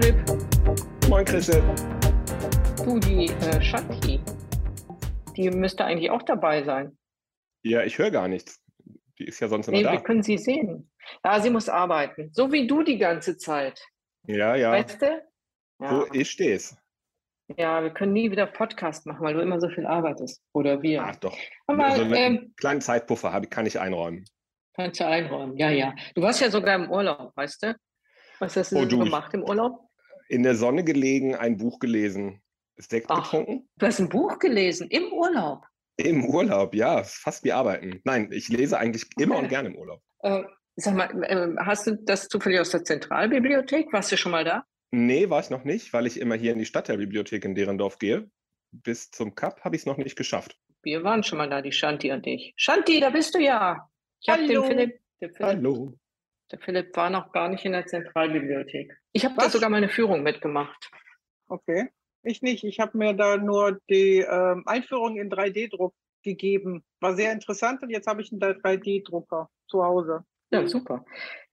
Philipp. Moin Chrisse. Du, die äh, Shanti, die müsste eigentlich auch dabei sein. Ja, ich höre gar nichts. Die ist ja sonst immer Nee, da. wir können sie sehen. Ja, sie muss arbeiten. So wie du die ganze Zeit. Ja, ja. Weißt du? Ja. So, ich steh's. ja, wir können nie wieder Podcast machen, weil du immer so viel arbeitest. Oder wir. Ach doch. Aber so einen ähm, kleinen Zeitpuffer habe, kann ich einräumen. kannst du einräumen. Ja, ja. Du warst ja sogar im Urlaub, weißt du? Was hast du Oh, so du, gemacht im Urlaub? In der Sonne gelegen, ein Buch gelesen, Sekt Ach. getrunken. Du hast ein Buch gelesen im Urlaub. Im Urlaub, ja, fast wie arbeiten. Nein, ich lese eigentlich immer Okay. und gerne im Urlaub. Äh, sag mal, äh, hast du das zufällig aus der Zentralbibliothek? Warst du schon mal da? Nee, war ich noch nicht, weil ich immer hier in die Stadtteilbibliothek in Derendorf gehe. Bis zum Cup habe ich es noch nicht geschafft. Wir waren schon mal da, die Shanti und ich. Shanti, da bist du ja. Ich habe den. Philipp, Philipp, Hallo. Der Philipp war noch gar nicht in der Zentralbibliothek. Ich habe da sogar mal eine Führung mitgemacht. Okay. Ich nicht. Ich habe mir da nur die ähm, Einführung in 3D-Druck gegeben. War sehr interessant und jetzt habe ich einen 3D-Drucker zu Hause. Ja, super.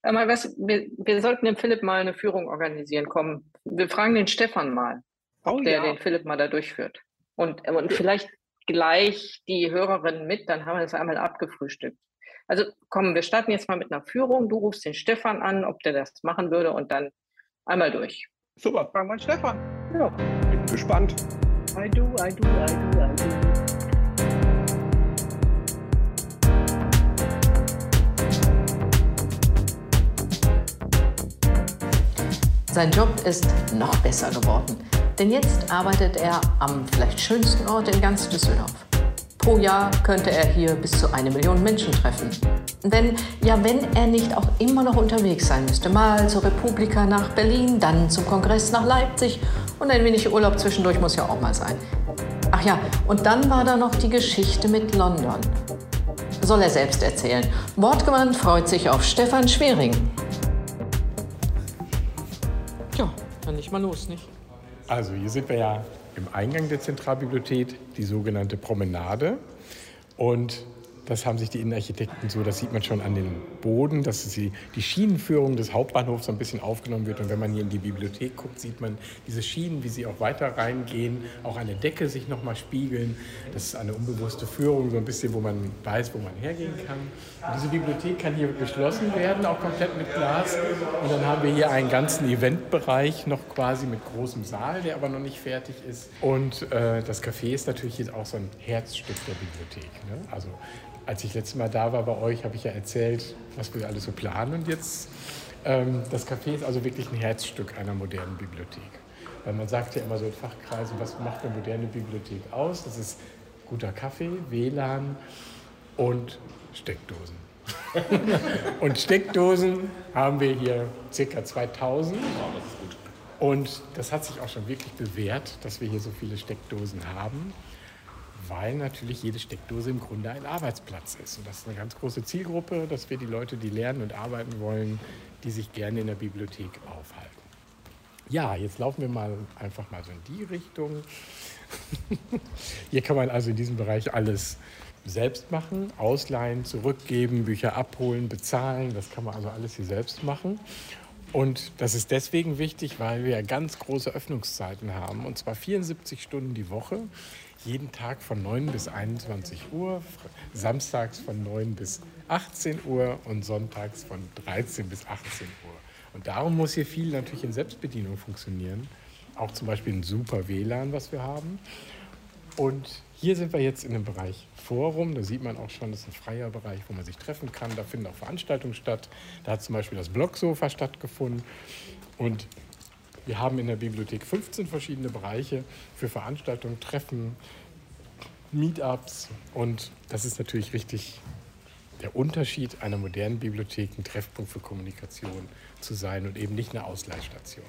Äh, mal was, wir, wir sollten dem Philipp mal eine Führung organisieren. Komm, wir fragen den Stefan mal, Oh der ja. den Philipp mal da durchführt. Und, und vielleicht gleich die Hörerinnen mit, dann haben wir das einmal abgefrühstückt. Also komm, wir starten jetzt mal mit einer Führung. Du rufst den Stefan an, ob der das machen würde und dann einmal durch. Super, Fragen wir einen Stefan. Ja. bin gespannt. I do, I do, I do, I do. Sein Job ist noch besser geworden. Denn jetzt arbeitet er am vielleicht schönsten Ort in ganz Düsseldorf. Pro Jahr könnte er hier bis zu eine Million Menschen treffen. Wenn, ja, wenn er nicht auch immer noch unterwegs sein müsste. Mal zur Republika nach Berlin, dann zum Kongress nach Leipzig und ein wenig Urlaub zwischendurch muss ja auch mal sein. Ach ja, und dann war da noch die Geschichte mit London. Soll er selbst erzählen. Wortgewandt freut sich auf Stefan Schwering. Ja, dann nicht mal los, nicht? Also hier sind wir ja im Eingang der Zentralbibliothek, die sogenannte Promenade. Und das haben sich die Innenarchitekten so, das sieht man schon an den Boden, dass die, die Schienenführung des Hauptbahnhofs so ein bisschen aufgenommen wird. Und wenn man hier in die Bibliothek guckt, sieht man diese Schienen, wie sie auch weiter reingehen, auch an der Decke sich nochmal spiegeln. Das ist eine unbewusste Führung, so ein bisschen, wo man weiß, wo man hergehen kann. Und diese Bibliothek kann hier geschlossen werden, auch komplett mit Glas. Und dann haben wir hier einen ganzen Eventbereich noch quasi mit großem Saal, der aber noch nicht fertig ist. Und äh, das Café ist natürlich jetzt auch so ein Herzstück der Bibliothek. Ne? Also als ich letztes Mal da war bei euch, habe ich ja erzählt, was wir alles so planen. Und jetzt, ähm, das Café ist also wirklich ein Herzstück einer modernen Bibliothek. Weil man sagt ja immer so in Fachkreisen, was macht eine moderne Bibliothek aus? Das ist guter Kaffee, WLAN und Steckdosen. und Steckdosen haben wir hier ca. 2000. Und das hat sich auch schon wirklich bewährt, dass wir hier so viele Steckdosen haben, weil natürlich jede Steckdose im Grunde ein Arbeitsplatz ist. Und das ist eine ganz große Zielgruppe, dass wir die Leute, die lernen und arbeiten wollen, die sich gerne in der Bibliothek aufhalten. Ja, jetzt laufen wir mal einfach mal so in die Richtung. Hier kann man also in diesem Bereich alles selbst machen, ausleihen, zurückgeben, Bücher abholen, bezahlen. Das kann man also alles hier selbst machen. Und das ist deswegen wichtig, weil wir ganz große Öffnungszeiten haben. Und zwar 74 Stunden die Woche, jeden Tag von 9 bis 21 Uhr, samstags von 9 bis 18 Uhr und sonntags von 13 bis 18 Uhr. Und darum muss hier viel natürlich in Selbstbedienung funktionieren. Auch zum Beispiel ein super WLAN, was wir haben. Und hier sind wir jetzt in dem Bereich Forum. Da sieht man auch schon, das ist ein freier Bereich, wo man sich treffen kann. Da finden auch Veranstaltungen statt. Da hat zum Beispiel das Blogsofa stattgefunden. Und wir haben in der Bibliothek 15 verschiedene Bereiche für Veranstaltungen, Treffen, Meetups. Und das ist natürlich richtig der Unterschied einer modernen Bibliothek, ein Treffpunkt für Kommunikation zu sein und eben nicht eine Ausleihstation.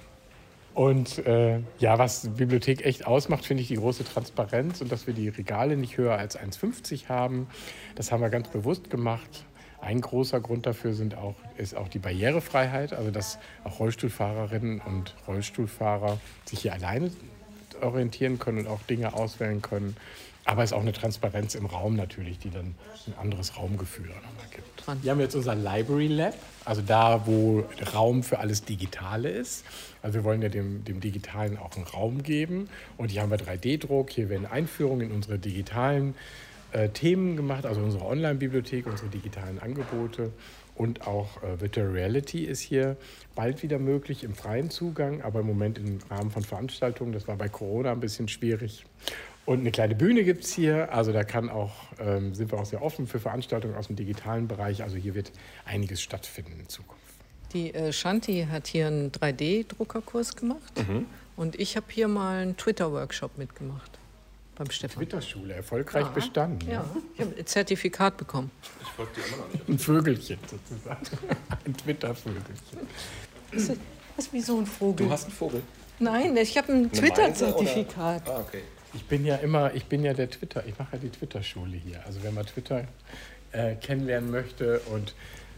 Und äh, ja, was die Bibliothek echt ausmacht, finde ich die große Transparenz und dass wir die Regale nicht höher als 1,50 haben. Das haben wir ganz bewusst gemacht. Ein großer Grund dafür sind auch, ist auch die Barrierefreiheit, also dass auch Rollstuhlfahrerinnen und Rollstuhlfahrer sich hier alleine orientieren können und auch Dinge auswählen können. Aber es ist auch eine Transparenz im Raum natürlich, die dann ein anderes Raumgefühl auch nochmal gibt. Wir haben jetzt unser Library Lab, also da, wo Raum für alles Digitale ist. Also wir wollen ja dem, dem Digitalen auch einen Raum geben. Und hier haben wir 3D-Druck, hier werden Einführungen in unsere digitalen äh, Themen gemacht, also unsere Online-Bibliothek, unsere digitalen Angebote. Und auch äh, Virtual Reality ist hier bald wieder möglich im freien Zugang, aber im Moment im Rahmen von Veranstaltungen. Das war bei Corona ein bisschen schwierig. Und eine kleine Bühne gibt es hier. Also da kann auch, ähm, sind wir auch sehr offen für Veranstaltungen aus dem digitalen Bereich. Also hier wird einiges stattfinden in Zukunft. Die äh, Shanti hat hier einen 3D-Druckerkurs gemacht und ich habe hier mal einen Twitter-Workshop mitgemacht beim Stefan. Twitterschule, erfolgreich Ja. bestanden. Ja, ich habe ein Zertifikat bekommen. Ein Vögelchen sozusagen. Ein Twitter-Vögelchen. Das ist, das ist wie so ein Vogel. Du hast einen Vogel. Nein, ich habe ein Twitter-Zertifikat. Ah, okay. Ich bin ja immer, ich bin ja der Twitter, ich mache ja die Twitter-Schule hier. Also wenn man Twitter äh, kennenlernen möchte und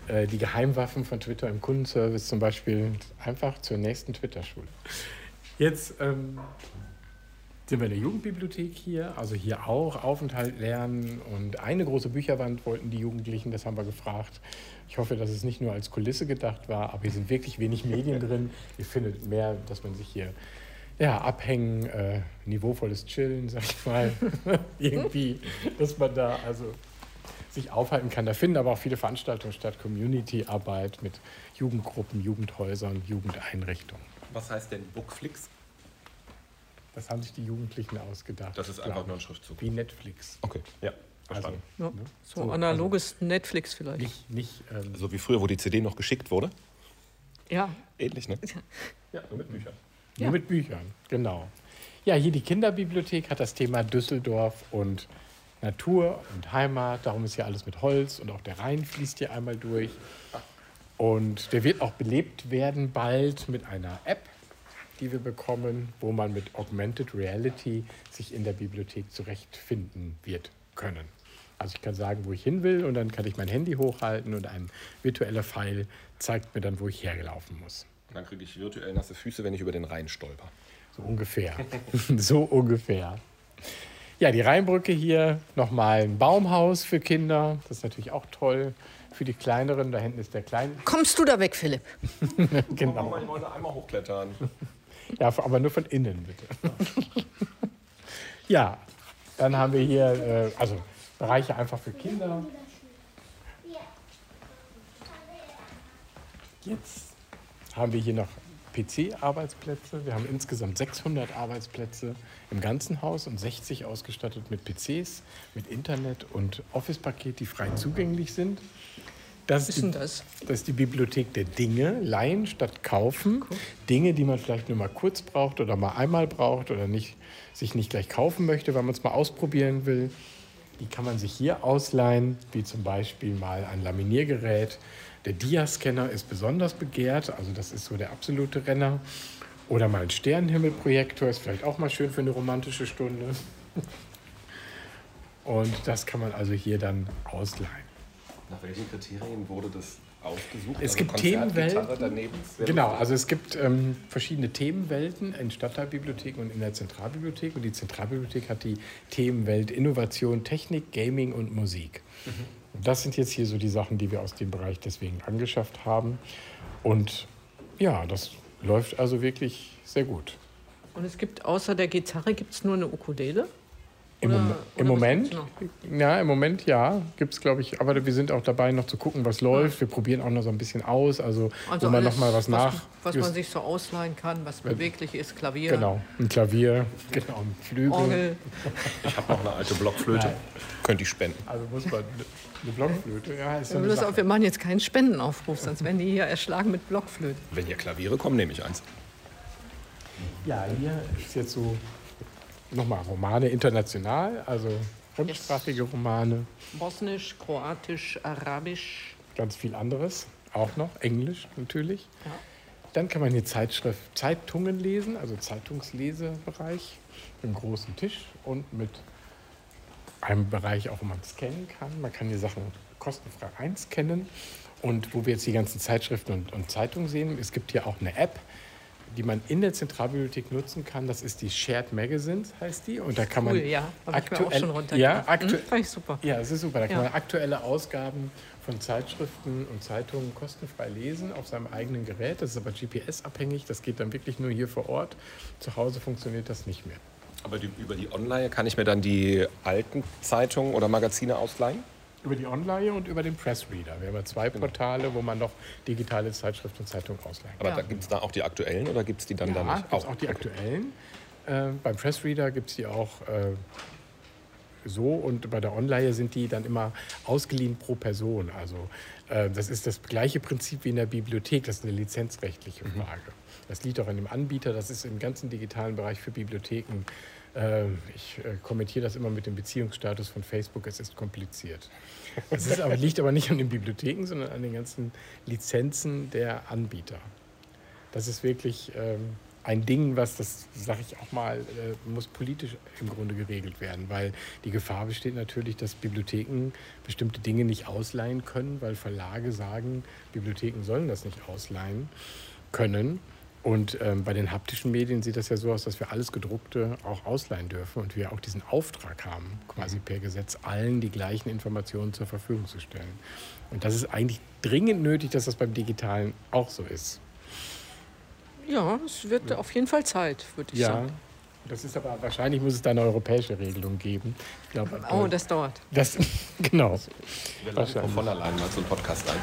äh, die Geheimwaffen von Twitter im Kundenservice zum Beispiel, einfach zur nächsten Twitter-Schule. Jetzt ähm, sind wir in der Jugendbibliothek hier, also hier auch Aufenthalt lernen und eine große Bücherwand wollten die Jugendlichen, das haben wir gefragt. Ich hoffe, dass es nicht nur als Kulisse gedacht war, aber hier sind wirklich wenig Medien drin. Ihr findet mehr, dass man sich hier ja, abhängen, äh, niveauvolles Chillen, sag ich mal, irgendwie, dass man da also sich aufhalten kann. Da finden aber auch viele Veranstaltungen statt, Community-Arbeit mit Jugendgruppen, Jugendhäusern, Jugendeinrichtungen. Was heißt denn Bookflix? Das haben sich die Jugendlichen ausgedacht. Das ist einfach nur ein. Schriftzug. Wie Netflix. Okay, ja, Also, verstanden. Ja, ne? so So, analoges Netflix vielleicht. Nicht, nicht ähm, So wie früher, wo die CD noch geschickt wurde. Ja, Ähnlich, ne? Ja, nur mit Büchern. Nur Ja. mit Büchern, genau. Ja, hier die Kinderbibliothek hat das Thema Düsseldorf und Natur und Heimat. Darum ist hier alles mit Holz und auch der Rhein fließt hier einmal durch. Und der wird auch belebt werden bald mit einer App, die wir bekommen, wo man mit Augmented Reality sich in der Bibliothek zurechtfinden wird können. Also ich kann sagen, wo ich hin will und dann kann ich mein Handy hochhalten und ein virtueller Pfeil zeigt mir dann, wo ich hergelaufen muss. Dann kriege ich virtuell nasse Füße, wenn ich über den Rhein stolper. So ungefähr. so ungefähr. Ja, die Rheinbrücke hier, nochmal ein Baumhaus für Kinder. Das ist natürlich auch toll. Für die Kleineren, da hinten ist der Kleine. kommst du da weg, Philipp? Genau. Ich wollte einmal hochklettern. Ja, aber nur von innen, bitte. ja, dann haben wir hier, äh, also Bereiche einfach für Kinder. Jetzt haben wir hier noch PC-Arbeitsplätze. Wir haben insgesamt 600 Arbeitsplätze im ganzen Haus und 60 ausgestattet mit PCs, mit Internet und Office-Paket, die frei zugänglich sind. Das Was ist denn das? das ist die Bibliothek der Dinge, leihen statt kaufen. Dinge, die man vielleicht nur mal kurz braucht oder mal einmal braucht oder nicht, sich nicht gleich kaufen möchte, weil man es mal ausprobieren will. Die kann man sich hier ausleihen, wie zum Beispiel mal ein Laminiergerät. Der Dia-Scanner ist besonders begehrt, also das ist so der absolute Renner. Oder mal ein Sternenhimmelprojektor ist vielleicht auch mal schön für eine romantische Stunde. Und das kann man also hier dann ausleihen. Nach welchen Kriterien wurde das ausgesucht? Es Also gibt Konzertgitarre Themenwelten. Genau, also es gibt ähm, verschiedene Themenwelten in Stadtteilbibliotheken und in der Zentralbibliothek. Und die Zentralbibliothek hat die Themenwelt Innovation, Technik, Gaming und Musik. Und das sind jetzt hier so die Sachen, die wir aus dem Bereich deswegen angeschafft haben. Und ja, das läuft also wirklich sehr gut. Und es gibt außer der Gitarre gibt's nur eine Ukulele? Im, Oder- im was Moment, ja, im Moment ja, gibt es, glaube ich, aber wir sind auch dabei, noch zu gucken, was läuft. Wir probieren auch noch so ein bisschen aus, also, wo man noch mal was nach. Was, man sich so ausleihen kann, was beweglich ist, Klavier, Genau, ein Klavier, genau, ein Flügel. Orgel. Ich habe noch eine alte Blockflöte. Nein. Könnte ich spenden. Also muss man eine Blockflöte, ja, ist so Wir, eine müssen Sache. auch, wir machen jetzt keinen Spendenaufruf, sonst werden die hier erschlagen mit Blockflöte. Wenn hier Klaviere kommen, nehme ich eins. Ja, hier ist jetzt so nochmal Romane international, also fremdsprachige Romane, Bosnisch, Kroatisch, Arabisch. ganz viel anderes. Auch noch, Englisch natürlich. Ja. Dann kann man hier Zeitschrift, Zeitungen lesen, also Zeitungslesebereich, mit einem großen Tisch und mit einem Bereich auch, wo man scannen kann. Man kann die Sachen kostenfrei einscannen. Und wo wir jetzt die ganzen Zeitschriften und, und Zeitungen sehen, es gibt hier auch eine App, die man in der Zentralbibliothek nutzen kann. Das ist die Shared Magazines, heißt die. Und da kann man Cool, ja. Habe ich mir auch aktuell-. Ja, aktu Hm, fand ich super. ja, es ist super. Da kann Ja. man aktuelle Ausgaben von Zeitschriften und Zeitungen kostenfrei lesen auf seinem eigenen Gerät. Das ist aber GPS-abhängig. Das geht dann wirklich nur hier vor Ort. Zu Hause funktioniert das nicht mehr. Aber die, über die Online kann ich mir dann die alten Zeitungen oder Magazine ausleihen? Über die Online und über den Pressreader. Wir haben ja zwei Portale, wo man noch digitale Zeitschriften und Zeitungen ausleihen kann. Aber da gibt es da auch die aktuellen oder gibt es die dann da Ja, nicht? gibt auch die aktuellen. Äh, beim Pressreader gibt es die auch äh, so und bei der Online sind die dann immer ausgeliehen pro Person. Also äh, das ist das gleiche Prinzip wie in der Bibliothek. Das ist eine lizenzrechtliche Frage. Das liegt auch an dem Anbieter. Das ist im ganzen digitalen Bereich für Bibliotheken. Äh, ich äh, kommentiere das immer mit dem Beziehungsstatus von Facebook. Es ist kompliziert. Es aber, liegt aber nicht an den Bibliotheken, sondern an den ganzen Lizenzen der Anbieter. Das ist wirklich ähm, ein Ding, was, das sage ich auch mal, äh, muss politisch im Grunde geregelt werden, weil die Gefahr besteht natürlich, dass Bibliotheken bestimmte Dinge nicht ausleihen können, weil Verlage sagen, Bibliotheken sollen das nicht ausleihen können. Und ähm, bei den haptischen Medien sieht das ja so aus, dass wir alles gedruckte auch ausleihen dürfen und wir auch diesen Auftrag haben, quasi per Gesetz allen die gleichen Informationen zur Verfügung zu stellen. Und das ist eigentlich dringend nötig, dass das beim Digitalen auch so ist. Ja, es wird auf jeden Fall Zeit, würde ich Ja, sagen. das ist aber wahrscheinlich muss es da eine europäische Regelung geben. Ich glaube, Oh, das dauert. das genau. Wir laden von Leyen mal so einen Podcast ein.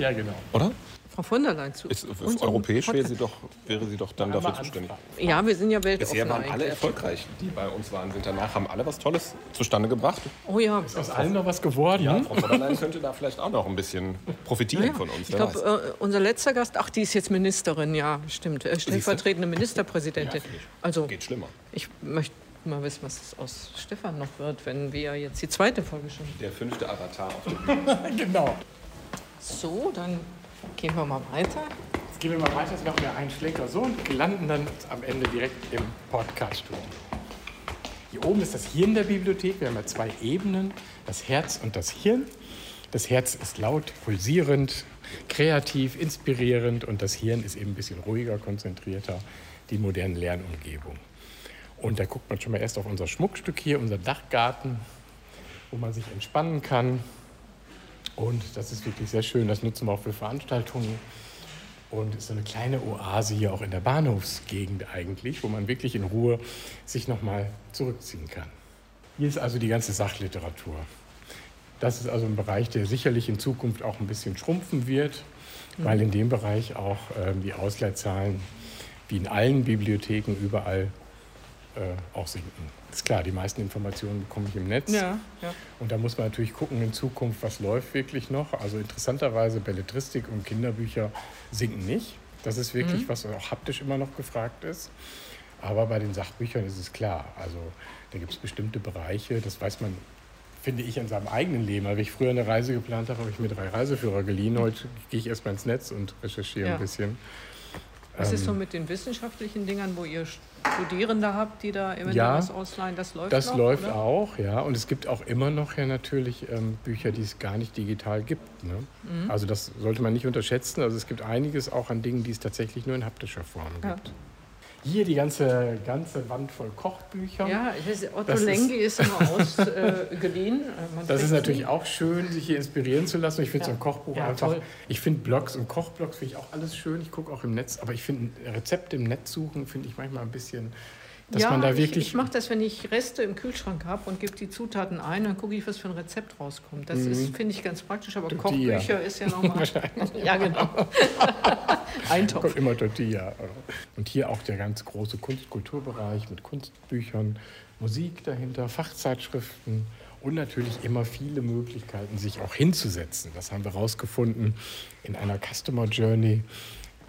Ja, genau. oder? Frau von der Leyen zu. Ist, europäisch wäre sie, doch, wäre sie doch dann dafür zuständig. Ja, wir sind ja weltoffen Bisher waren alle erfolgreich, die bei uns waren, sind danach, haben alle was Tolles zustande gebracht. Oh ja. Ist aus allen noch was geworden? Ja, Frau von der Leyen könnte da vielleicht auch noch ein bisschen profitieren Ja, von uns. ich glaube, äh, unser letzter Gast, ach, die ist jetzt Ministerin, ja, stimmt. Äh, stellvertretende Ministerpräsidentin. Ja, also, Geht schlimmer. ich möchte mal wissen, was aus Stefan noch wird, wenn wir jetzt die zweite Folge schon. Der fünfte Avatar auf dem genau. So, dann gehen wir mal weiter. Jetzt gehen wir mal weiter, jetzt machen wir einen Schlenker so und landen dann am Ende direkt im Podcast-Studio. Hier oben ist das Hirn der Bibliothek. Wir haben ja zwei Ebenen, das Herz und das Hirn. Das Herz ist laut, pulsierend, kreativ, inspirierend und das Hirn ist eben ein bisschen ruhiger, konzentrierter, die moderne Lernumgebung. Und da guckt man schon mal erst auf unser Schmuckstück hier, unser Dachgarten, wo man sich entspannen kann. Und das ist wirklich sehr schön. Das nutzen wir auch für Veranstaltungen. Und ist so eine kleine Oase hier auch in der Bahnhofsgegend eigentlich, wo man wirklich in Ruhe sich nochmal zurückziehen kann. Hier ist also die ganze Sachliteratur. Das ist also ein Bereich, der sicherlich in Zukunft auch ein bisschen schrumpfen wird, weil in dem Bereich auch ähm, die Ausleitzahlen, wie in allen Bibliotheken überall, äh, auch sinken. Ist klar, die meisten Informationen bekomme ich im Netz. Ja, ja. Und da muss man natürlich gucken in Zukunft, was läuft wirklich noch. Also interessanterweise Belletristik und Kinderbücher sinken nicht. Das ist wirklich, was auch haptisch immer noch gefragt ist. Aber bei den Sachbüchern ist es klar. Also da gibt es bestimmte Bereiche, das weiß man, finde ich, an seinem eigenen Leben. Wenn ich früher eine Reise geplant habe, habe ich mir drei Reiseführer geliehen. Heute gehe ich erstmal ins Netz und recherchiere Ja. ein bisschen. Was ist so Ähm, mit den wissenschaftlichen Dingern, wo ihr Studierende habt, die da eventuell Ja, was ausleihen? Das läuft Das noch, läuft oder? auch, ja. Und es gibt auch immer noch ja natürlich ähm, Bücher, die es gar nicht digital gibt. Ne? Mhm. Also das sollte man nicht unterschätzen. Also es gibt einiges auch an Dingen, die es tatsächlich nur in haptischer Form Ja. Hier die ganze, ganze Wand voll Kochbücher. Ja, ich weiß, Otto Das ist- Lengi ist, immer ausgeliehen. Äh. Äh, Das ist natürlich auch schön, sich hier inspirieren zu lassen. Ich finde Ja. so ein Kochbuch Ja, einfach. toll. Ich finde Blogs und Kochblogs finde ich auch alles schön. Ich gucke auch im Netz, aber ich finde Rezepte im Netz suchen finde ich manchmal ein bisschen, dass ja, man da ich, wirklich. ich mache das, wenn ich Reste im Kühlschrank habe und gebe die Zutaten ein, dann gucke ich, was für ein Rezept rauskommt. Das ist, finde ich, ganz praktisch, aber Tortilla. Kochbücher ist ja nochmal. ja, genau. Eintopf. kommt immer Tortilla. Und hier auch der ganz große Kunst-Kulturbereich mit Kunstbüchern, Musik dahinter, Fachzeitschriften und natürlich immer viele Möglichkeiten, sich auch hinzusetzen. Das haben wir herausgefunden in einer Customer Journey.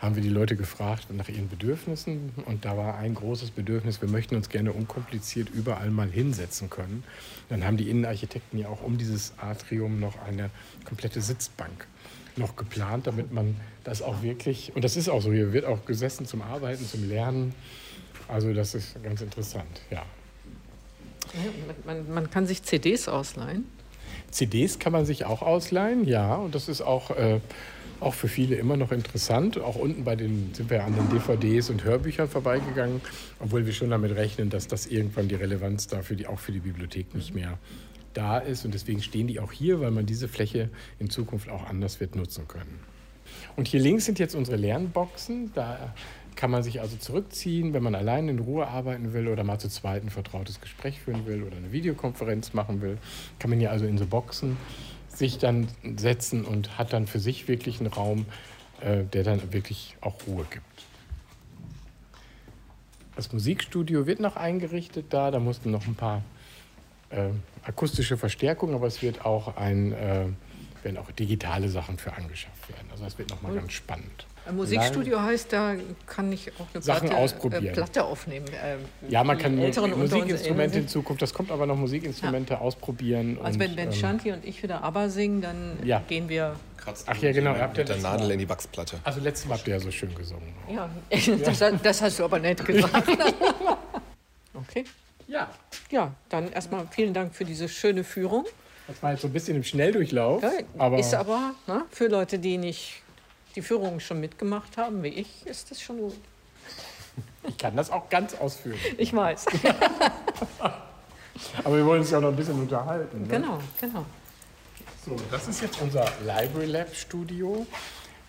Haben wir die Leute gefragt nach ihren Bedürfnissen. Und da war ein großes Bedürfnis, wir möchten uns gerne unkompliziert überall mal hinsetzen können. Dann haben die Innenarchitekten ja auch um dieses Atrium noch eine komplette Sitzbank noch geplant, damit man das auch wirklich, und das ist auch so, hier wird auch gesessen zum Arbeiten, zum Lernen. Also das ist ganz interessant, ja. Man, man kann sich CDs ausleihen. CDs kann man sich auch ausleihen, ja. Und das ist auch, äh, auch für viele immer noch interessant. Auch unten bei den sind wir an den DVDs und Hörbüchern vorbeigegangen, obwohl wir schon damit rechnen, dass das irgendwann die Relevanz dafür, die auch für die Bibliothek nicht mehr da ist. Und deswegen stehen die auch hier, weil man diese Fläche in Zukunft auch anders wird nutzen können. Und hier links sind jetzt unsere Lernboxen. Da kann man sich also zurückziehen, wenn man allein in Ruhe arbeiten will oder mal zu zweit ein vertrautes Gespräch führen will oder eine Videokonferenz machen will. Kann man hier also in so Boxen sich dann setzen und hat dann für sich wirklich einen Raum, äh, der dann wirklich auch Ruhe gibt. Das Musikstudio wird noch eingerichtet da. Da mussten noch ein paar äh, akustische Verstärkungen, aber es wird auch ein, äh, werden auch digitale Sachen für angeschafft werden. Also das wird nochmal ganz spannend. Ein Musikstudio Nein. heißt, da kann ich auch eine Sachen Platte, ausprobieren. Äh, Platte aufnehmen. Äh, ja, man kann Musikinstrumente in Zukunft, das kommt aber noch Musikinstrumente ja. ausprobieren. Also wenn, wenn ähm, Shanti und ich wieder ABBA singen, dann ja. gehen wir... Ach ja, genau. Ihr habt ja der Nadel in die Wachsplatte. Also letztes Mal habt ihr ja so schön gesungen. Ja, das, das hast du aber nett gesagt. okay. Ja. Ja, dann erstmal vielen Dank für diese schöne Führung. Das war jetzt so ein bisschen im Schnelldurchlauf. Ja, aber ist aber ne, für Leute, die nicht die Führung schon mitgemacht haben, wie ich, ist das schon gut. Ich kann das auch ganz ausführen. Ich weiß. aber wir wollen uns ja auch noch ein bisschen unterhalten. Ne? Genau, genau. So, das ist jetzt unser Library Lab Studio.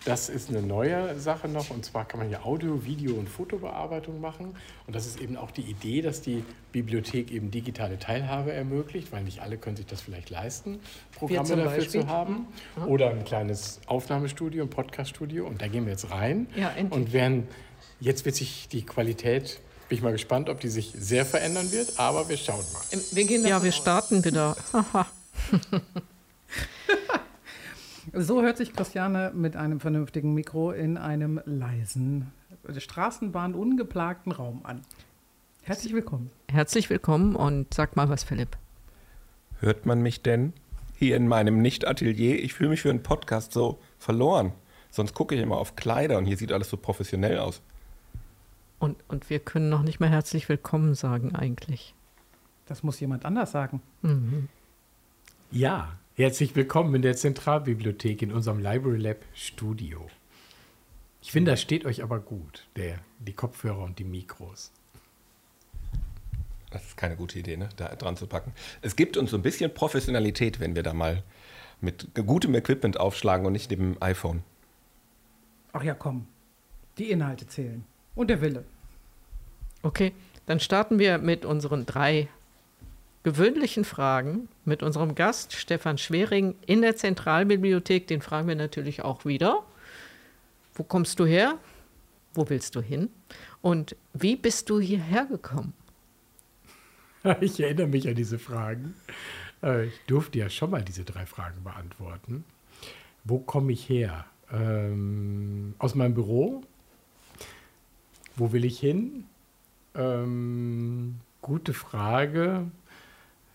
Das ist eine neue Sache noch und zwar kann man hier Audio, Video und Fotobearbeitung machen. Und das ist eben auch die Idee, dass die Bibliothek eben digitale Teilhabe ermöglicht, weil nicht alle können sich das vielleicht leisten, Programme dafür Beispiel. zu haben. Mhm. Oder ein kleines Aufnahmestudio, ein Podcaststudio. Und da gehen wir jetzt rein ja, und werden, jetzt wird sich die Qualität bin ich mal gespannt, ob die sich sehr verändern wird, aber wir schauen mal. Wir ja, wir starten wieder. So hört sich Christiane mit einem vernünftigen Mikro in einem leisen, Straßenbahn ungeplagten Raum an. Herzlich willkommen. Herzlich willkommen und sag mal was, Philipp. Hört man mich denn hier in meinem Nicht-Atelier? Ich fühle mich für einen Podcast so verloren. Sonst gucke ich immer auf Kleider und hier sieht alles so professionell aus. Und, und wir können noch nicht mal herzlich willkommen sagen, eigentlich. Das muss jemand anders sagen. Mhm. Ja, Herzlich willkommen in der Zentralbibliothek in unserem Library Lab Studio. Ich finde, das steht euch aber gut, der, die Kopfhörer und die Mikros. Das ist keine gute Idee, ne? da dran zu packen. Es gibt uns so ein bisschen Professionalität, wenn wir da mal mit gutem Equipment aufschlagen und nicht dem iPhone. Ach ja, komm. Die Inhalte zählen. Und der Wille. Okay, dann starten wir mit unseren drei gewöhnlichen Fragen mit unserem Gast Stefan Schwering in der Zentralbibliothek. Den fragen wir natürlich auch wieder. Wo kommst du her? Wo willst du hin? Und wie bist du hierher gekommen? Ich erinnere mich an diese Fragen. Äh, ich durfte ja schon mal diese drei Fragen beantworten. Wo komme ich her? Ähm, aus meinem Büro? Wo will ich hin? Ähm, gute Frage.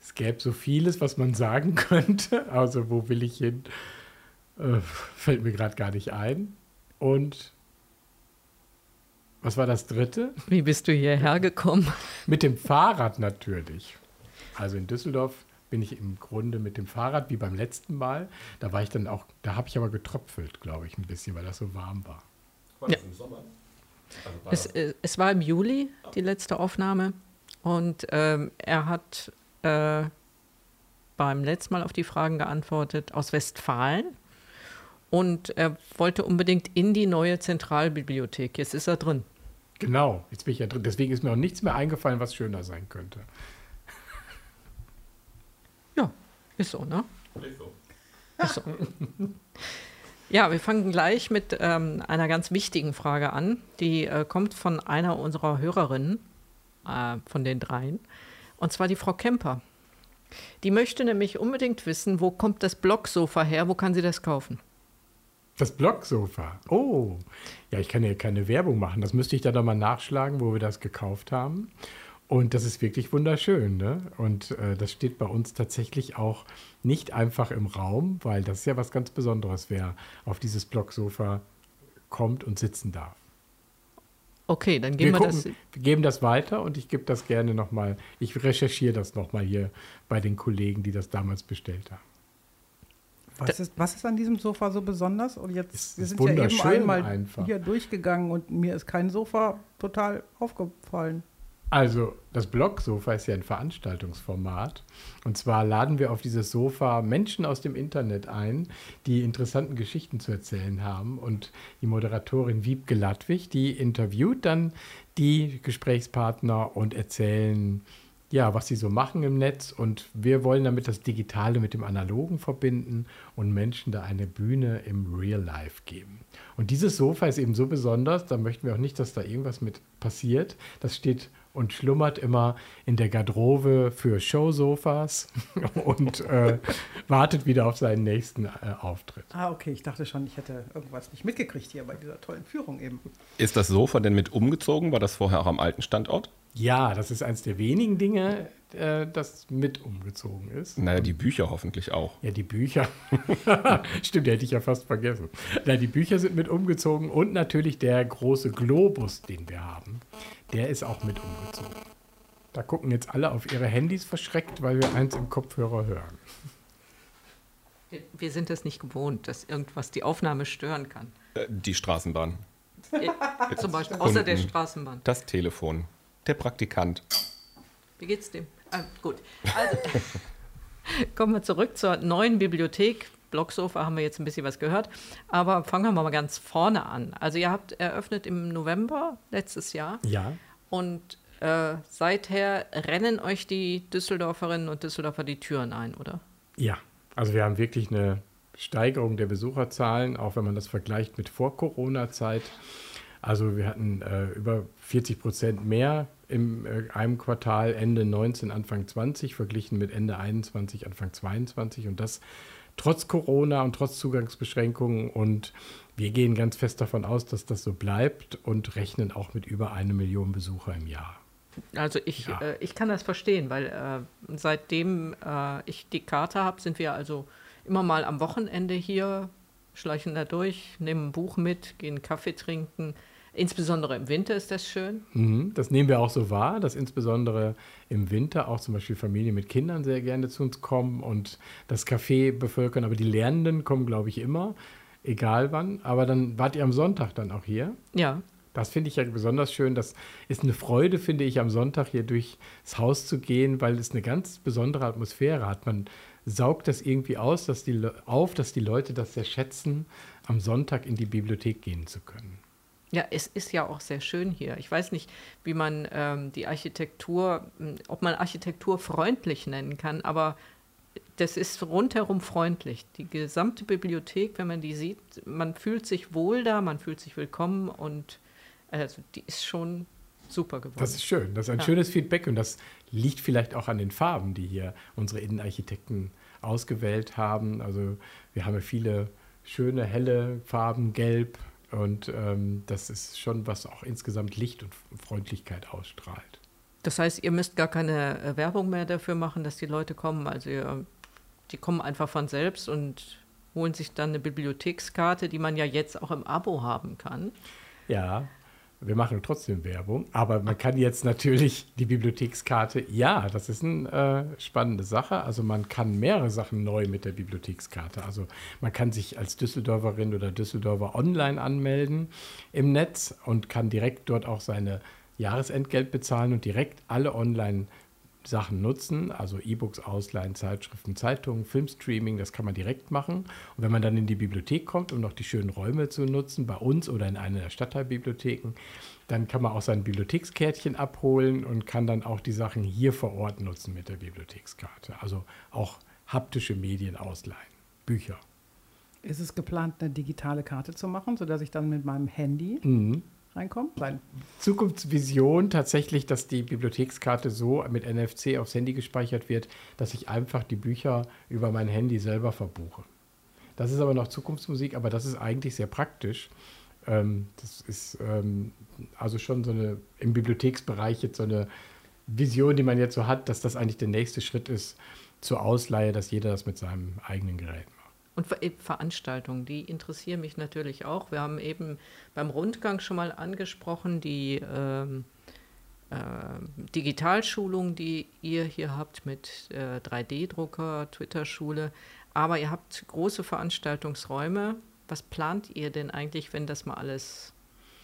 Es gäbe so vieles, was man sagen könnte. Also wo will ich hin? Äh, fällt mir gerade gar nicht ein. Und was war das dritte? Wie bist du hierher gekommen? Mit dem Fahrrad natürlich. Also in Düsseldorf bin ich im Grunde mit dem Fahrrad wie beim letzten Mal. Da war ich dann auch, da habe ich aber getröpfelt, glaube ich, ein bisschen, weil das so warm war. War das ja. im Sommer? Also war es, äh, es, war im Juli die letzte Aufnahme und ähm, er hat äh, beim letzten Mal auf die Fragen geantwortet aus Westfalen. Und er wollte unbedingt in die neue Zentralbibliothek. Jetzt ist er drin. Genau, jetzt bin ich ja drin. Deswegen ist mir auch nichts mehr eingefallen, was schöner sein könnte. Ja, ist so, ne? Ist so. Ist so. Ja, wir fangen gleich mit ähm, einer ganz wichtigen Frage an. Die äh, kommt von einer unserer Hörerinnen, äh, von den dreien. Und zwar die Frau Kemper. Die möchte nämlich unbedingt wissen, wo kommt das Blocksofa her, wo kann sie das kaufen? Das Blocksofa. Oh, ja, ich kann ja keine Werbung machen. Das müsste ich da doch mal nachschlagen, wo wir das gekauft haben. Und das ist wirklich wunderschön. Ne? Und äh, das steht bei uns tatsächlich auch nicht einfach im Raum, weil das ist ja was ganz Besonderes, wer auf dieses Blocksofa kommt und sitzen darf. Okay, dann geben wir, wir, gucken, das. wir geben das weiter und ich gebe das gerne nochmal. Ich recherchiere das nochmal hier bei den Kollegen, die das damals bestellt haben. Was ist, was ist an diesem Sofa so besonders? Und jetzt Es wir ist sind ja eben einmal einfach. hier durchgegangen und mir ist kein Sofa total aufgefallen. Also, das Blogsofa ist ja ein Veranstaltungsformat. Und zwar laden wir auf dieses Sofa Menschen aus dem Internet ein, die interessanten Geschichten zu erzählen haben. Und die Moderatorin Wiebke Ladwig, die interviewt dann die Gesprächspartner und erzählen, ja, was sie so machen im Netz. Und wir wollen damit das Digitale mit dem Analogen verbinden und Menschen da eine Bühne im Real Life geben. Und dieses Sofa ist eben so besonders, da möchten wir auch nicht, dass da irgendwas mit passiert. Das steht und schlummert immer in der Garderobe für Showsofas und äh, wartet wieder auf seinen nächsten äh, Auftritt. Ah, okay, ich dachte schon, ich hätte irgendwas nicht mitgekriegt hier bei dieser tollen Führung eben. Ist das Sofa denn mit umgezogen? War das vorher auch am alten Standort? Ja, das ist eines der wenigen Dinge, äh, das mit umgezogen ist. Naja, die Bücher hoffentlich auch. Ja, die Bücher. Stimmt, die hätte ich ja fast vergessen. Nein, die Bücher sind mit umgezogen und natürlich der große Globus, den wir haben, der ist auch mit umgezogen. Da gucken jetzt alle auf ihre Handys verschreckt, weil wir eins im Kopfhörer hören. Wir- sind es nicht gewohnt, dass irgendwas die Aufnahme stören kann. Äh, Die Straßenbahn, Zum Beispiel, außer der. Straßenbahn. das Telefon, der Praktikant. Wie geht's dem? Ah, gut. Also, kommen wir zurück zur neuen Bibliothek. Blogsofa haben wir jetzt ein bisschen was gehört. Aber fangen wir mal ganz vorne an. Also, ihr habt eröffnet im November letztes Jahr. Ja, Und äh, seither rennen euch die Düsseldorferinnen und Düsseldorfer die Türen ein, oder? Ja, also wir haben wirklich eine Steigerung der Besucherzahlen, auch wenn man das vergleicht mit Vor-Corona-Zeit. Also wir hatten äh, über 40 Prozent mehr im äh, einem Quartal Ende 19, Anfang 20 verglichen mit Ende 21, Anfang 22 und das trotz Corona und trotz Zugangsbeschränkungen und wir gehen ganz fest davon aus, dass das so bleibt und rechnen auch mit über eine Million Besucher im Jahr. Also ich, Ja. äh, ich kann das verstehen, weil äh, seitdem äh, ich die Karte habe, sind wir also immer mal am Wochenende hier, schleichen da durch, nehmen ein Buch mit, gehen Kaffee trinken. Insbesondere im Winter ist das schön. Mhm, Das nehmen wir auch so wahr, dass insbesondere im Winter auch zum Beispiel Familien mit Kindern sehr gerne zu uns kommen und das Café bevölkern. Aber die Lernenden kommen, glaube ich, immer, egal wann. Aber dann wart ihr am Sonntag dann auch hier. Ja, Das finde ich ja besonders schön. Das ist eine Freude, finde ich, am Sonntag hier durchs Haus zu gehen, weil es eine ganz besondere Atmosphäre hat. Man saugt das irgendwie aus, dass die, auf, dass die Leute das sehr schätzen, am Sonntag in die Bibliothek gehen zu können. Ja, es ist ja auch sehr schön hier. Ich weiß nicht, wie man ähm, die Architektur, m, ob man Architektur freundlich nennen kann, aber das ist rundherum freundlich. Die gesamte Bibliothek, wenn man die sieht, man fühlt sich wohl da, man fühlt sich willkommen und also die ist schon super geworden. Das ist schön. Das ist ein Ja. schönes Feedback und das liegt vielleicht auch an den Farben, die hier unsere Innenarchitekten ausgewählt haben. Also wir haben ja viele schöne, helle Farben, gelb und ähm, das ist schon, was auch insgesamt Licht und Freundlichkeit ausstrahlt. Das heißt, ihr müsst gar keine äh, Werbung mehr dafür machen, dass die Leute kommen. Also ihr, die kommen einfach von selbst und holen sich dann eine Bibliothekskarte, die man ja jetzt auch im Abo haben kann. Ja, wir machen trotzdem Werbung, aber man kann jetzt natürlich die Bibliothekskarte, ja, das ist eine äh, spannende Sache. Also man kann mehrere Sachen neu mit der Bibliothekskarte. Also man kann sich als Düsseldorferin oder Düsseldorfer online anmelden im Netz und kann direkt dort auch seine Jahresentgelt bezahlen und direkt alle online Sachen nutzen, also E-Books ausleihen, Zeitschriften, Zeitungen, Filmstreaming, das kann man direkt machen. Und wenn man dann in die Bibliothek kommt, um noch die schönen Räume zu nutzen, bei uns oder in einer der Stadtteilbibliotheken, dann kann man auch sein Bibliothekskärtchen abholen und kann dann auch die Sachen hier vor Ort nutzen mit der Bibliothekskarte. Also auch haptische Medien ausleihen, Bücher. Ist es geplant, eine digitale Karte zu machen, sodass ich dann mit meinem Handy Mhm. Reinkomme? Nein. Zukunftsvision tatsächlich, dass die Bibliothekskarte so mit NFC aufs Handy gespeichert wird, dass ich einfach die Bücher über mein Handy selber verbuche. Das ist aber noch Zukunftsmusik, aber das ist eigentlich sehr praktisch. Ähm, das ist ähm, also schon so eine im Bibliotheksbereich jetzt so eine Vision, die man jetzt so hat, dass das eigentlich der nächste Schritt ist zur Ausleihe, dass jeder das mit seinem eigenen Gerät macht. Und Veranstaltungen, die interessieren mich natürlich auch. Wir haben eben beim Rundgang schon mal angesprochen, die ähm, äh, Digitalschulung, die ihr hier habt mit äh, 3D-Drucker, Twitter-Schule. Aber ihr habt große Veranstaltungsräume. Was plant ihr denn eigentlich, wenn das mal alles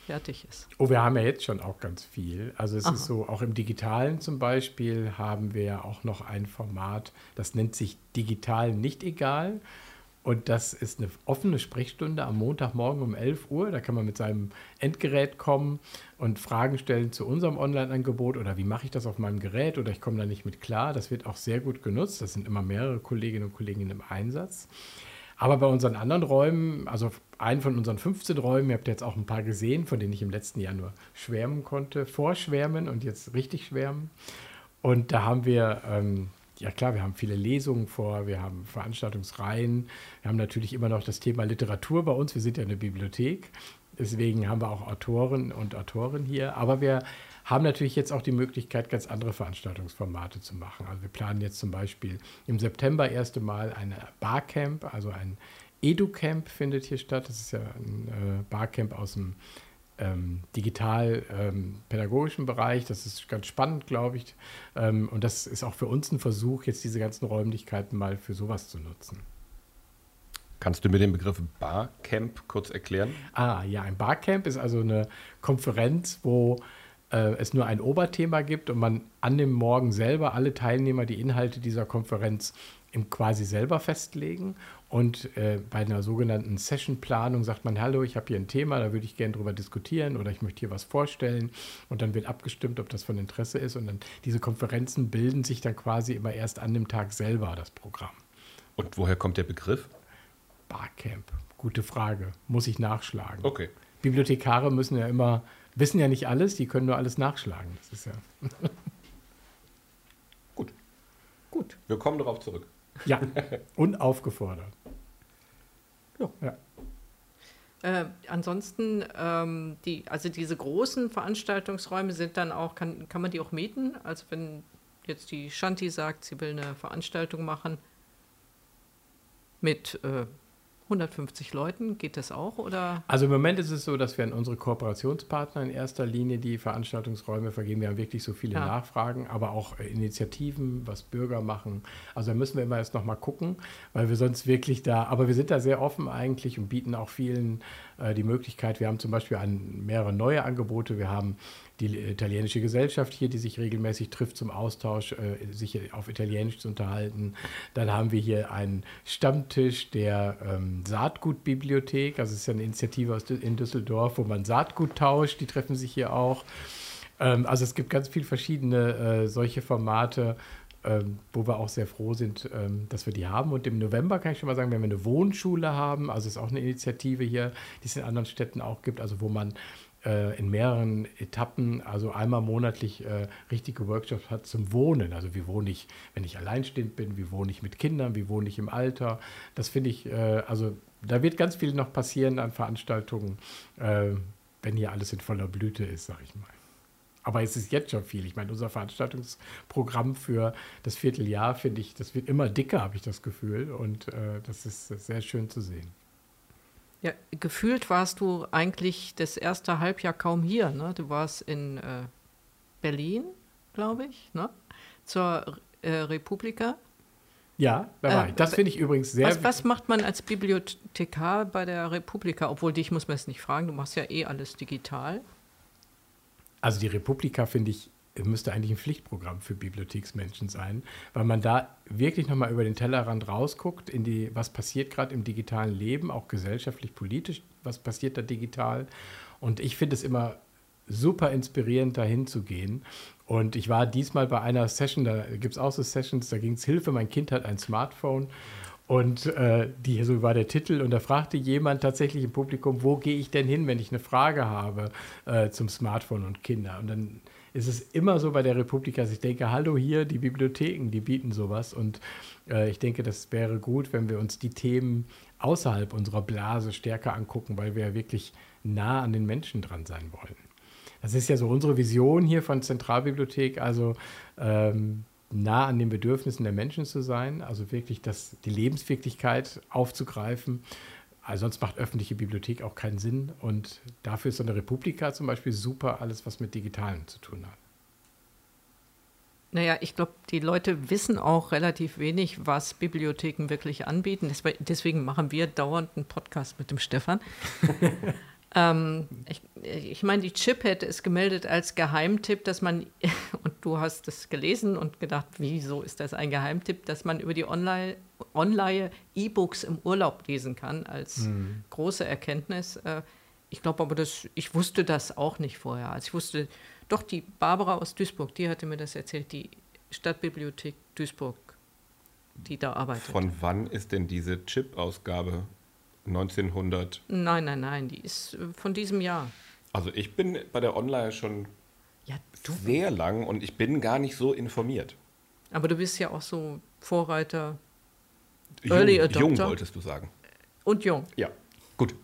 fertig ist? Oh, wir haben ja jetzt schon auch ganz viel. Also es Aha. ist so, auch im Digitalen zum Beispiel haben wir auch noch ein Format, das nennt sich Digital nicht egal. Und das ist eine offene Sprechstunde am Montagmorgen um 11 Uhr. Da kann man mit seinem Endgerät kommen und Fragen stellen zu unserem Online-Angebot oder wie mache ich das auf meinem Gerät oder ich komme da nicht mit klar. Das wird auch sehr gut genutzt. Das sind immer mehrere Kolleginnen und Kollegen im Einsatz. Aber bei unseren anderen Räumen, also einen von unseren 15 Räumen, ihr habt jetzt auch ein paar gesehen, von denen ich im letzten Jahr nur schwärmen konnte, vorschwärmen und jetzt richtig schwärmen. Und da haben wir ähm, ja klar, wir haben viele Lesungen vor, wir haben Veranstaltungsreihen, wir haben natürlich immer noch das Thema Literatur bei uns, wir sind ja eine Bibliothek, deswegen haben wir auch Autoren und Autoren hier, aber wir haben natürlich jetzt auch die Möglichkeit, ganz andere Veranstaltungsformate zu machen. Also wir planen jetzt zum Beispiel im September erste Mal ein Barcamp, also ein EduCamp findet hier statt. Das ist ja ein äh, Barcamp aus dem ähm, digital-pädagogischen ähm, Bereich. Das ist ganz spannend, glaube ich. Ähm, und das ist auch für uns ein Versuch, jetzt diese ganzen Räumlichkeiten mal für sowas zu nutzen. Kannst du mir den Begriff Barcamp kurz erklären? Ah, ja, ein Barcamp ist also eine Konferenz, wo äh, es nur ein Oberthema gibt und man an dem Morgen selber alle Teilnehmer die Inhalte dieser Konferenz im quasi selber festlegen und äh, bei einer sogenannten Session-Planung sagt man, hallo, ich habe hier ein Thema, da würde ich gerne drüber diskutieren oder ich möchte hier was vorstellen. Und dann wird abgestimmt, ob das von Interesse ist. Und dann diese Konferenzen bilden sich dann quasi immer erst an dem Tag selber, das Programm. Und woher kommt der Begriff? Barcamp. Gute Frage. Muss ich nachschlagen. Okay. Bibliothekare müssen ja immer, wissen ja nicht alles, die können nur alles nachschlagen. Das ist ja. Gut. Gut. Wir kommen darauf zurück. Ja, unaufgefordert. Ja. ja. Äh, ansonsten, ähm, die, also diese großen Veranstaltungsräume sind dann auch, kann, kann man die auch mieten? Also wenn jetzt die Shanti sagt, sie will eine Veranstaltung machen mit äh, 150 Leuten, geht das auch? Oder? Also im Moment ist es so, dass wir an unsere Kooperationspartner in erster Linie die Veranstaltungsräume vergeben. Wir haben wirklich so viele ja. Nachfragen, aber auch äh, Initiativen, was Bürger machen. Also da müssen wir immer erst nochmal gucken, weil wir sonst wirklich da, aber wir sind da sehr offen eigentlich und bieten auch vielen die Möglichkeit. Wir haben zum Beispiel ein, mehrere neue Angebote. Wir haben die italienische Gesellschaft hier, die sich regelmäßig trifft zum Austausch, äh, sich auf Italienisch zu unterhalten. Dann haben wir hier einen Stammtisch der ähm, Saatgutbibliothek, also es ist ja eine Initiative aus, in Düsseldorf, wo man Saatgut tauscht, die treffen sich hier auch. Ähm, also es gibt ganz viele verschiedene äh, solche Formate. Ähm, wo wir auch sehr froh sind, ähm, dass wir die haben. Und im November kann ich schon mal sagen, wenn wir eine Wohnschule haben, also ist auch eine Initiative hier, die es in anderen Städten auch gibt, also wo man äh, in mehreren Etappen, also einmal monatlich äh, richtige Workshops hat zum Wohnen. Also wie wohne ich, wenn ich alleinstehend bin, wie wohne ich mit Kindern, wie wohne ich im Alter. Das finde ich, äh, also da wird ganz viel noch passieren an Veranstaltungen, äh, wenn hier alles in voller Blüte ist, sag ich mal. Aber es ist jetzt schon viel. Ich meine, unser Veranstaltungsprogramm für das Vierteljahr, finde ich, das wird immer dicker, habe ich das Gefühl. Und äh, das ist sehr schön zu sehen. Ja, gefühlt warst du eigentlich das erste Halbjahr kaum hier. Ne? Du warst in äh, Berlin, glaube ich, ne? zur äh, Republika. Ja, da war äh, ich. Das finde ich übrigens sehr. Was, was, macht man als Bibliothekar bei der Republika? Obwohl dich muss man es nicht fragen, du machst ja eh alles digital. Also die Republika finde ich müsste eigentlich ein Pflichtprogramm für Bibliotheksmenschen sein, weil man da wirklich nochmal über den Tellerrand rausguckt, in die, was passiert gerade im digitalen Leben, auch gesellschaftlich, politisch, was passiert da digital. Und ich finde es immer super inspirierend, dahin zu gehen. Und ich war diesmal bei einer Session, da gibt es auch so Sessions, da ging es Hilfe, mein Kind hat ein Smartphone. Und äh, die, so war der Titel. Und da fragte jemand tatsächlich im Publikum, wo gehe ich denn hin, wenn ich eine Frage habe äh, zum Smartphone und Kinder? Und dann ist es immer so bei der Republik, dass ich denke, hallo hier, die Bibliotheken, die bieten sowas. Und äh, ich denke, das wäre gut, wenn wir uns die Themen außerhalb unserer Blase stärker angucken, weil wir ja wirklich nah an den Menschen dran sein wollen. Das ist ja so unsere Vision hier von Zentralbibliothek, also ähm, nah an den Bedürfnissen der Menschen zu sein, also wirklich das, die Lebenswirklichkeit aufzugreifen. Also sonst macht öffentliche Bibliothek auch keinen Sinn. Und dafür ist so eine Republika zum Beispiel super, alles was mit Digitalen zu tun hat. Naja, ich glaube, die Leute wissen auch relativ wenig, was Bibliotheken wirklich anbieten. Deswegen machen wir dauernd einen Podcast mit dem Stefan. ähm, ich, ich meine, die Chiphead ist gemeldet als Geheimtipp, dass man, und du hast es gelesen und gedacht, wieso ist das ein Geheimtipp, dass man über die Online, Online E-Books im Urlaub lesen kann, als hm. große Erkenntnis. Äh, ich glaube aber, dass, ich wusste das auch nicht vorher. Also ich wusste, doch, die Barbara aus Duisburg, die hatte mir das erzählt, die Stadtbibliothek Duisburg, die da arbeitet. Von wann ist denn diese Chip-Ausgabe? 1900? Nein, nein, nein, die ist äh, von diesem Jahr. Also ich bin bei der Online schon ja, sehr lang und ich bin gar nicht so informiert. Aber du bist ja auch so Vorreiter, jung, Early Adopter. Jung wolltest du sagen. Und jung. Ja, gut.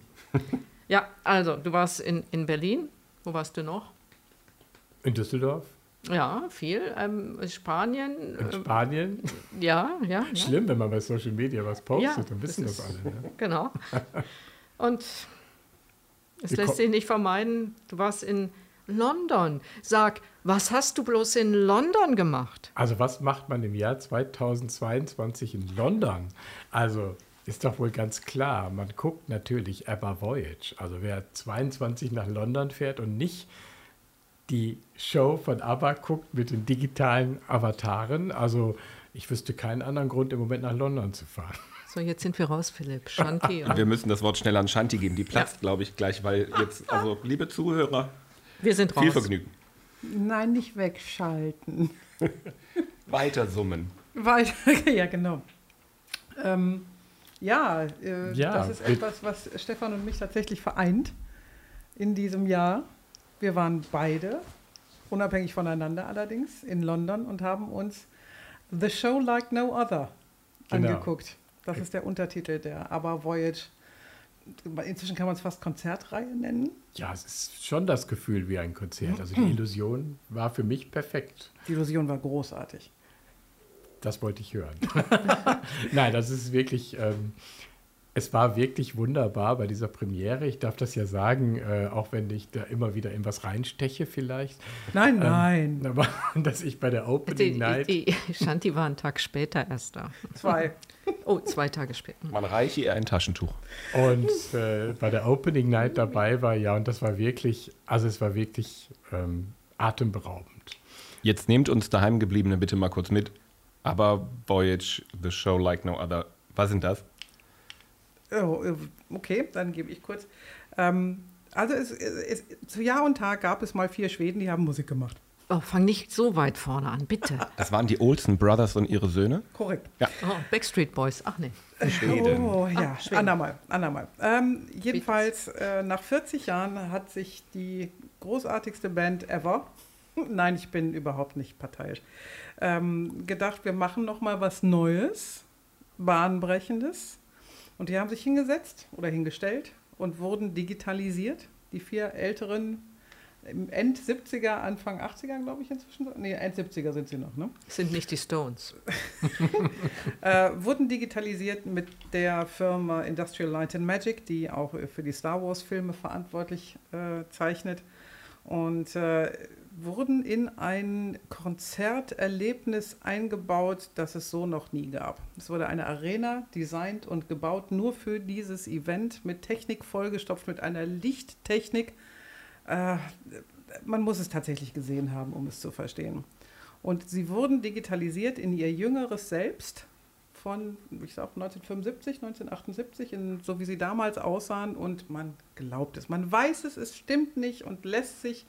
ja, also du warst in, in Berlin. Wo warst du noch? In Düsseldorf? Ja, viel. Ähm, Spanien. In ähm, Spanien? ja, ja, ja. Schlimm, wenn man bei Social Media was postet, ja, dann wissen das, das alle. Ne? Genau. Und es lässt sich nicht vermeiden, du warst in London. Sag, was hast du bloß in London gemacht? Also, was macht man im Jahr 2022 in London? Also, ist doch wohl ganz klar, man guckt natürlich Abba Voyage. Also, wer 22 nach London fährt und nicht die Show von ABBA guckt mit den digitalen Avataren. Also ich wüsste keinen anderen Grund, im Moment nach London zu fahren. So, jetzt sind wir raus, Philipp. Shanti. wir müssen das Wort schnell an Shanti geben. Die platzt, ja. glaube ich, gleich, weil jetzt, also liebe Zuhörer, wir sind raus. Viel Vergnügen. Nein, nicht wegschalten. Weiter summen. Weiter, ja, genau. Ähm, ja, äh, ja, das ist etwas, was Stefan und mich tatsächlich vereint in diesem Jahr. Wir waren beide, unabhängig voneinander allerdings, in London und haben uns The Show Like No Other genau. angeguckt. Das ist der Untertitel der Aber Voyage. Inzwischen kann man es fast Konzertreihe nennen. Ja, es ist schon das Gefühl wie ein Konzert. Also die Illusion war für mich perfekt. Die Illusion war großartig. Das wollte ich hören. Nein, das ist wirklich. Ähm, es war wirklich wunderbar bei dieser Premiere. Ich darf das ja sagen, äh, auch wenn ich da immer wieder in was reinsteche vielleicht. Nein, ähm, nein. Aber dass ich bei der Opening die, Night... Die, die Shanti war einen Tag später erst da. Zwei. Oh, zwei Tage später. Man reiche ihr ein Taschentuch. Und äh, bei der Opening Night dabei war, ja, und das war wirklich, also es war wirklich ähm, atemberaubend. Jetzt nehmt uns daheimgebliebene bitte mal kurz mit. Aber Voyage, The Show Like No Other, was sind das? Oh, äh, okay, dann gebe ich kurz. Ähm, also es, es, zu Jahr und Tag gab es mal vier Schweden, die haben Musik gemacht. Oh, fang nicht so weit vorne an, bitte. Das waren die Olsen Brothers und ihre Söhne? Korrekt. Ja. Oh, Backstreet Boys, ach nee. Schweden. Oh ja, ach, andermal, andermal. Ähm, jedenfalls, äh, nach 40 Jahren hat sich die großartigste Band ever, nein, ich bin überhaupt nicht parteiisch, ähm, gedacht, wir machen noch mal was Neues, Bahnbrechendes und die haben sich hingesetzt oder hingestellt und wurden digitalisiert. Die vier älteren im End 70er, Anfang 80er, glaube ich inzwischen. Nee, End 70er sind sie noch, ne? Sind nicht die Stones. äh, wurden digitalisiert mit der Firma Industrial Light and Magic, die auch für die Star Wars-Filme verantwortlich äh, zeichnet. Und äh, wurden in ein Konzerterlebnis eingebaut, das es so noch nie gab. Es wurde eine Arena designt und gebaut nur für dieses Event mit Technik vollgestopft, mit einer Lichttechnik. Äh, man muss es tatsächlich gesehen haben, um es zu verstehen. Und sie wurden digitalisiert in ihr jüngeres Selbst von, ich sag 1975, 1978, in, so wie sie damals aussahen. Und man glaubt es. Man weiß es, es stimmt nicht und lässt sich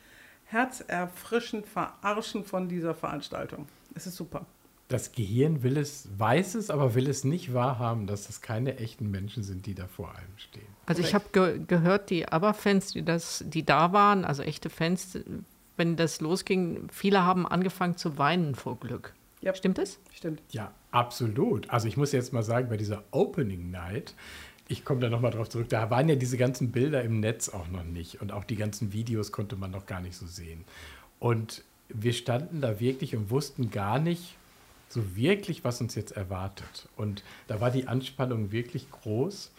herzerfrischend verarschen von dieser Veranstaltung. Es ist super. Das Gehirn will es, weiß es, aber will es nicht wahrhaben, dass das keine echten Menschen sind, die da vor allem stehen. Also ich habe ge gehört, die ABBA-Fans, die, die da waren, also echte Fans, wenn das losging, viele haben angefangen zu weinen vor Glück. Ja. Stimmt das? Stimmt. Ja, absolut. Also ich muss jetzt mal sagen, bei dieser Opening Night, ich komme da nochmal drauf zurück, da waren ja diese ganzen Bilder im Netz auch noch nicht und auch die ganzen Videos konnte man noch gar nicht so sehen. Und wir standen da wirklich und wussten gar nicht so wirklich, was uns jetzt erwartet. Und da war die Anspannung wirklich groß.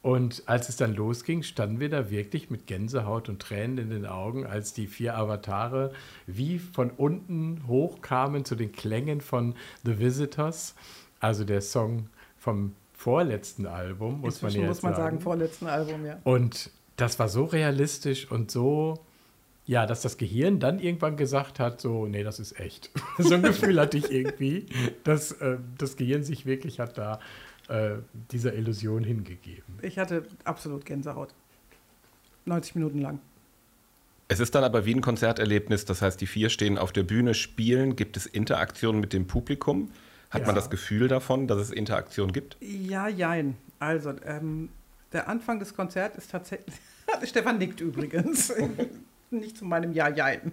Und als es dann losging, standen wir da wirklich mit Gänsehaut und Tränen in den Augen, als die vier Avatare wie von unten hochkamen zu den Klängen von The Visitors, also der Song vom vorletzten Album, muss man Inzwischen ja muss jetzt man sagen. sagen, vorletzten Album, ja. Und das war so realistisch und so, ja, dass das Gehirn dann irgendwann gesagt hat, so, nee, das ist echt. so ein Gefühl hatte ich irgendwie, dass äh, das Gehirn sich wirklich hat da äh, dieser Illusion hingegeben. Ich hatte absolut Gänsehaut. 90 Minuten lang. Es ist dann aber wie ein Konzerterlebnis, das heißt, die vier stehen auf der Bühne, spielen, gibt es Interaktion mit dem Publikum? Hat man Ja. das Gefühl davon, dass es Interaktion gibt? Ja, jein. Also, ähm, der Anfang des Konzerts ist tatsächlich. Stefan nickt übrigens. Nicht zu meinem Ja, jein.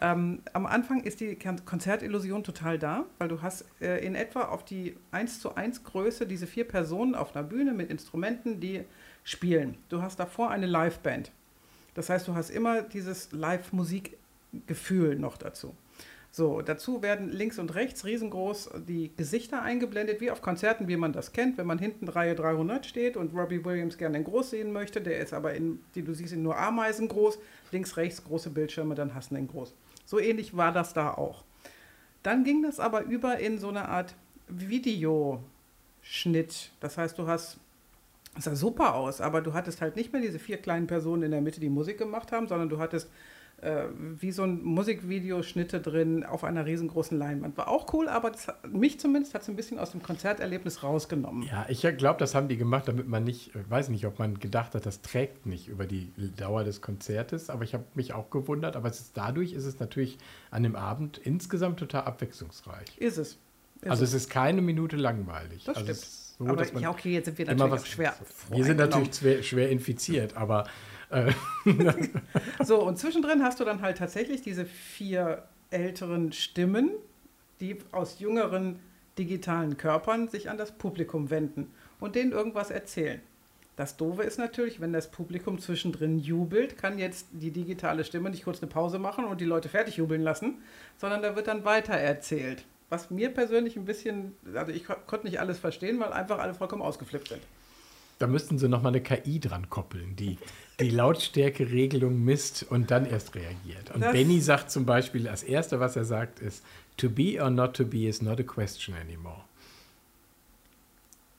Ähm, am Anfang ist die Kon- Konzertillusion total da, weil du hast äh, in etwa auf die 1 zu 1 Größe diese vier Personen auf einer Bühne mit Instrumenten, die spielen. Du hast davor eine Liveband. Das heißt, du hast immer dieses Live-Musikgefühl noch dazu. So, dazu werden links und rechts riesengroß die Gesichter eingeblendet, wie auf Konzerten, wie man das kennt, wenn man hinten Reihe 300 steht und Robbie Williams gerne in groß sehen möchte, der ist aber in, die du siehst, in nur Ameisen groß, links, rechts große Bildschirme, dann hast du ihn groß. So ähnlich war das da auch. Dann ging das aber über in so eine Art Videoschnitt. Das heißt, du hast, es sah super aus, aber du hattest halt nicht mehr diese vier kleinen Personen in der Mitte, die Musik gemacht haben, sondern du hattest wie so ein Musikvideo Schnitte drin auf einer riesengroßen Leinwand. War auch cool, aber das, mich zumindest hat es ein bisschen aus dem Konzerterlebnis rausgenommen. Ja, ich glaube, das haben die gemacht, damit man nicht, ich weiß nicht, ob man gedacht hat, das trägt nicht über die Dauer des Konzertes, aber ich habe mich auch gewundert, aber ist, dadurch ist es natürlich an dem Abend insgesamt total abwechslungsreich. Ist es. Ist also es ist keine Minute langweilig. Das also stimmt. so, aber ja, okay, jetzt sind wir natürlich schwer. Wir sind natürlich schwer, infiziert, aber äh, So, und zwischendrin hast du dann halt tatsächlich diese vier älteren Stimmen, die aus jüngeren digitalen Körpern sich an das Publikum wenden und denen irgendwas erzählen. Das Doofe ist natürlich, wenn das Publikum zwischendrin jubelt, kann jetzt die digitale Stimme nicht kurz eine Pause machen und die Leute fertig jubeln lassen, sondern da wird dann weiter erzählt. Was mir persönlich ein bisschen, also ich ko- konnte nicht alles verstehen, weil einfach alle vollkommen ausgeflippt sind. Da müssten sie nochmal eine KI dran koppeln, die die Lautstärkeregelung misst und dann erst reagiert. Und Das- Benny sagt zum Beispiel, das Erste, was er sagt, ist, to be or not to be is not a question anymore.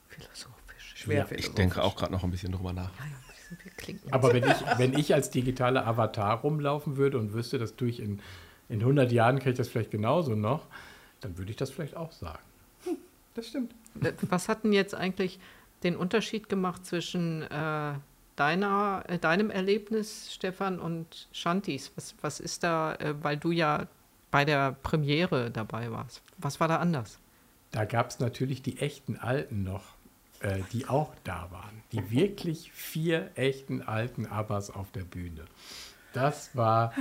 Philosophisch. Schwer Ja, ich philosophisch. denke auch gerade noch ein bisschen drüber nach. Ja, ja. Aber wenn ich, wenn ich als digitaler Avatar rumlaufen würde und wüsste, das tue ich in, in 100 Jahren, kriege ich das vielleicht genauso noch, dann würde ich das vielleicht auch sagen. Das stimmt. Was hat denn jetzt eigentlich den Unterschied gemacht zwischen äh, deiner, äh, deinem Erlebnis, Stefan, und Shantis? Was, was ist da, äh, weil du ja bei der Premiere dabei warst? Was war da anders? Da gab es natürlich die echten Alten noch, äh, die auch da waren. Die wirklich vier echten alten Abbas auf der Bühne. Das war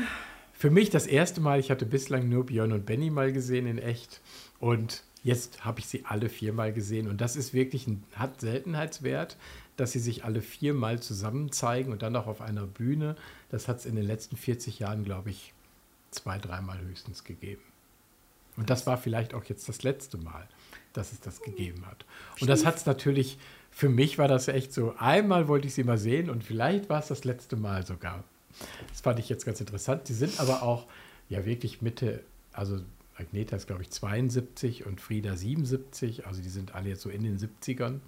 für mich das erste Mal. Ich hatte bislang nur Björn und Benny mal gesehen in echt. Und jetzt habe ich sie alle viermal gesehen. Und das ist wirklich ein hat Seltenheitswert, dass sie sich alle viermal zusammen zeigen und dann auch auf einer Bühne. Das hat es in den letzten 40 Jahren, glaube ich, zwei, dreimal höchstens gegeben. Und das war vielleicht auch jetzt das letzte Mal, dass es das gegeben hat. Und das hat es natürlich, für mich war das echt so, einmal wollte ich sie mal sehen und vielleicht war es das letzte Mal sogar. Das fand ich jetzt ganz interessant. Sie sind aber auch ja wirklich Mitte, also Agneta ist glaube ich 72 und Frieda 77, also die sind alle jetzt so in den 70ern.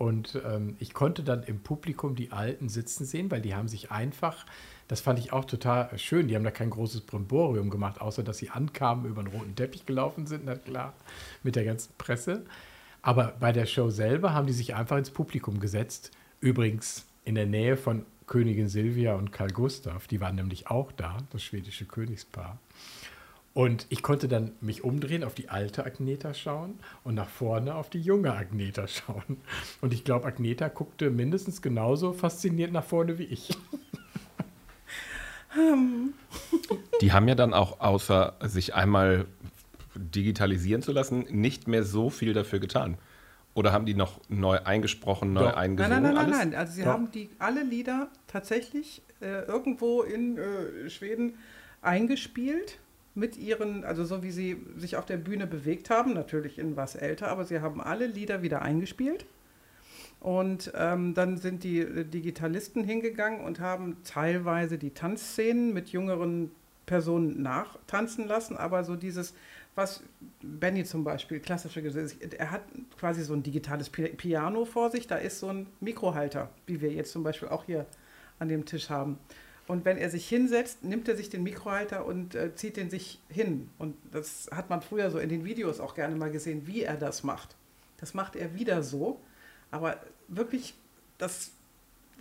Und ähm, ich konnte dann im Publikum die Alten sitzen sehen, weil die haben sich einfach, das fand ich auch total schön, die haben da kein großes Brimborium gemacht, außer dass sie ankamen, über den roten Teppich gelaufen sind, na klar, mit der ganzen Presse. Aber bei der Show selber haben die sich einfach ins Publikum gesetzt. Übrigens in der Nähe von Königin Silvia und Karl Gustav, die waren nämlich auch da, das schwedische Königspaar. Und ich konnte dann mich umdrehen, auf die alte Agneta schauen und nach vorne auf die junge Agneta schauen. Und ich glaube, Agneta guckte mindestens genauso fasziniert nach vorne wie ich. Die haben ja dann auch, außer sich einmal digitalisieren zu lassen, nicht mehr so viel dafür getan. Oder haben die noch neu eingesprochen, neu Doch. eingesungen? Nein, nein, nein, alles? nein, nein. Also sie Doch. haben die alle Lieder tatsächlich äh, irgendwo in äh, Schweden eingespielt mit ihren, also so wie sie sich auf der Bühne bewegt haben, natürlich in was älter, aber sie haben alle Lieder wieder eingespielt. Und ähm, dann sind die äh, Digitalisten hingegangen und haben teilweise die Tanzszenen mit jüngeren Personen nachtanzen lassen, aber so dieses, was Benny zum Beispiel, klassische Gesetz, er hat quasi so ein digitales Pi- Piano vor sich, da ist so ein Mikrohalter, wie wir jetzt zum Beispiel auch hier an dem Tisch haben. Und wenn er sich hinsetzt, nimmt er sich den Mikrohalter und äh, zieht den sich hin. Und das hat man früher so in den Videos auch gerne mal gesehen, wie er das macht. Das macht er wieder so. Aber wirklich, das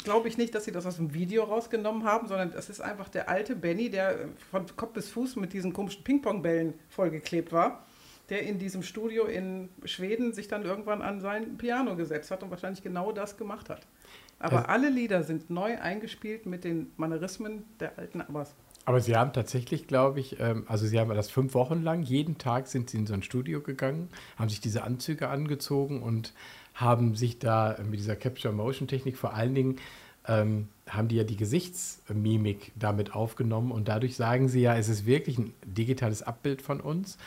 glaube ich nicht, dass sie das aus dem Video rausgenommen haben, sondern das ist einfach der alte Benny, der von Kopf bis Fuß mit diesen komischen Ping-Pong-Bällen vollgeklebt war, der in diesem Studio in Schweden sich dann irgendwann an sein Piano gesetzt hat und wahrscheinlich genau das gemacht hat. Aber Also- alle Lieder sind neu eingespielt mit den Manierismen der alten Abbas. Aber sie haben tatsächlich, glaube ich, ähm, also sie haben das fünf Wochen lang, jeden Tag sind sie in so ein Studio gegangen, haben sich diese Anzüge angezogen und haben sich da mit dieser Capture-Motion-Technik vor allen Dingen, ähm, haben die ja die Gesichtsmimik damit aufgenommen und dadurch sagen sie ja, es ist wirklich ein digitales Abbild von uns.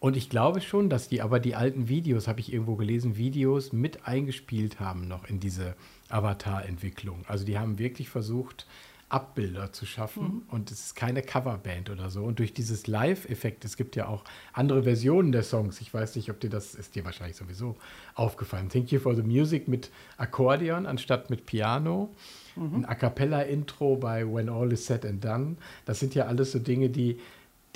Und ich glaube schon, dass die aber die alten Videos, habe ich irgendwo gelesen, Videos mit eingespielt haben noch in diese Avatar-Entwicklung. Also die haben wirklich versucht, Abbilder zu schaffen und es ist keine Coverband oder so. Und durch dieses Live-Effekt, es gibt ja auch andere Versionen der Songs. Ich weiß nicht, ob dir das ist dir wahrscheinlich sowieso aufgefallen. Thank You for the Music mit Akkordeon anstatt mit Piano. Ein A cappella-Intro bei When All is Said and Done. Das sind ja alles so Dinge, die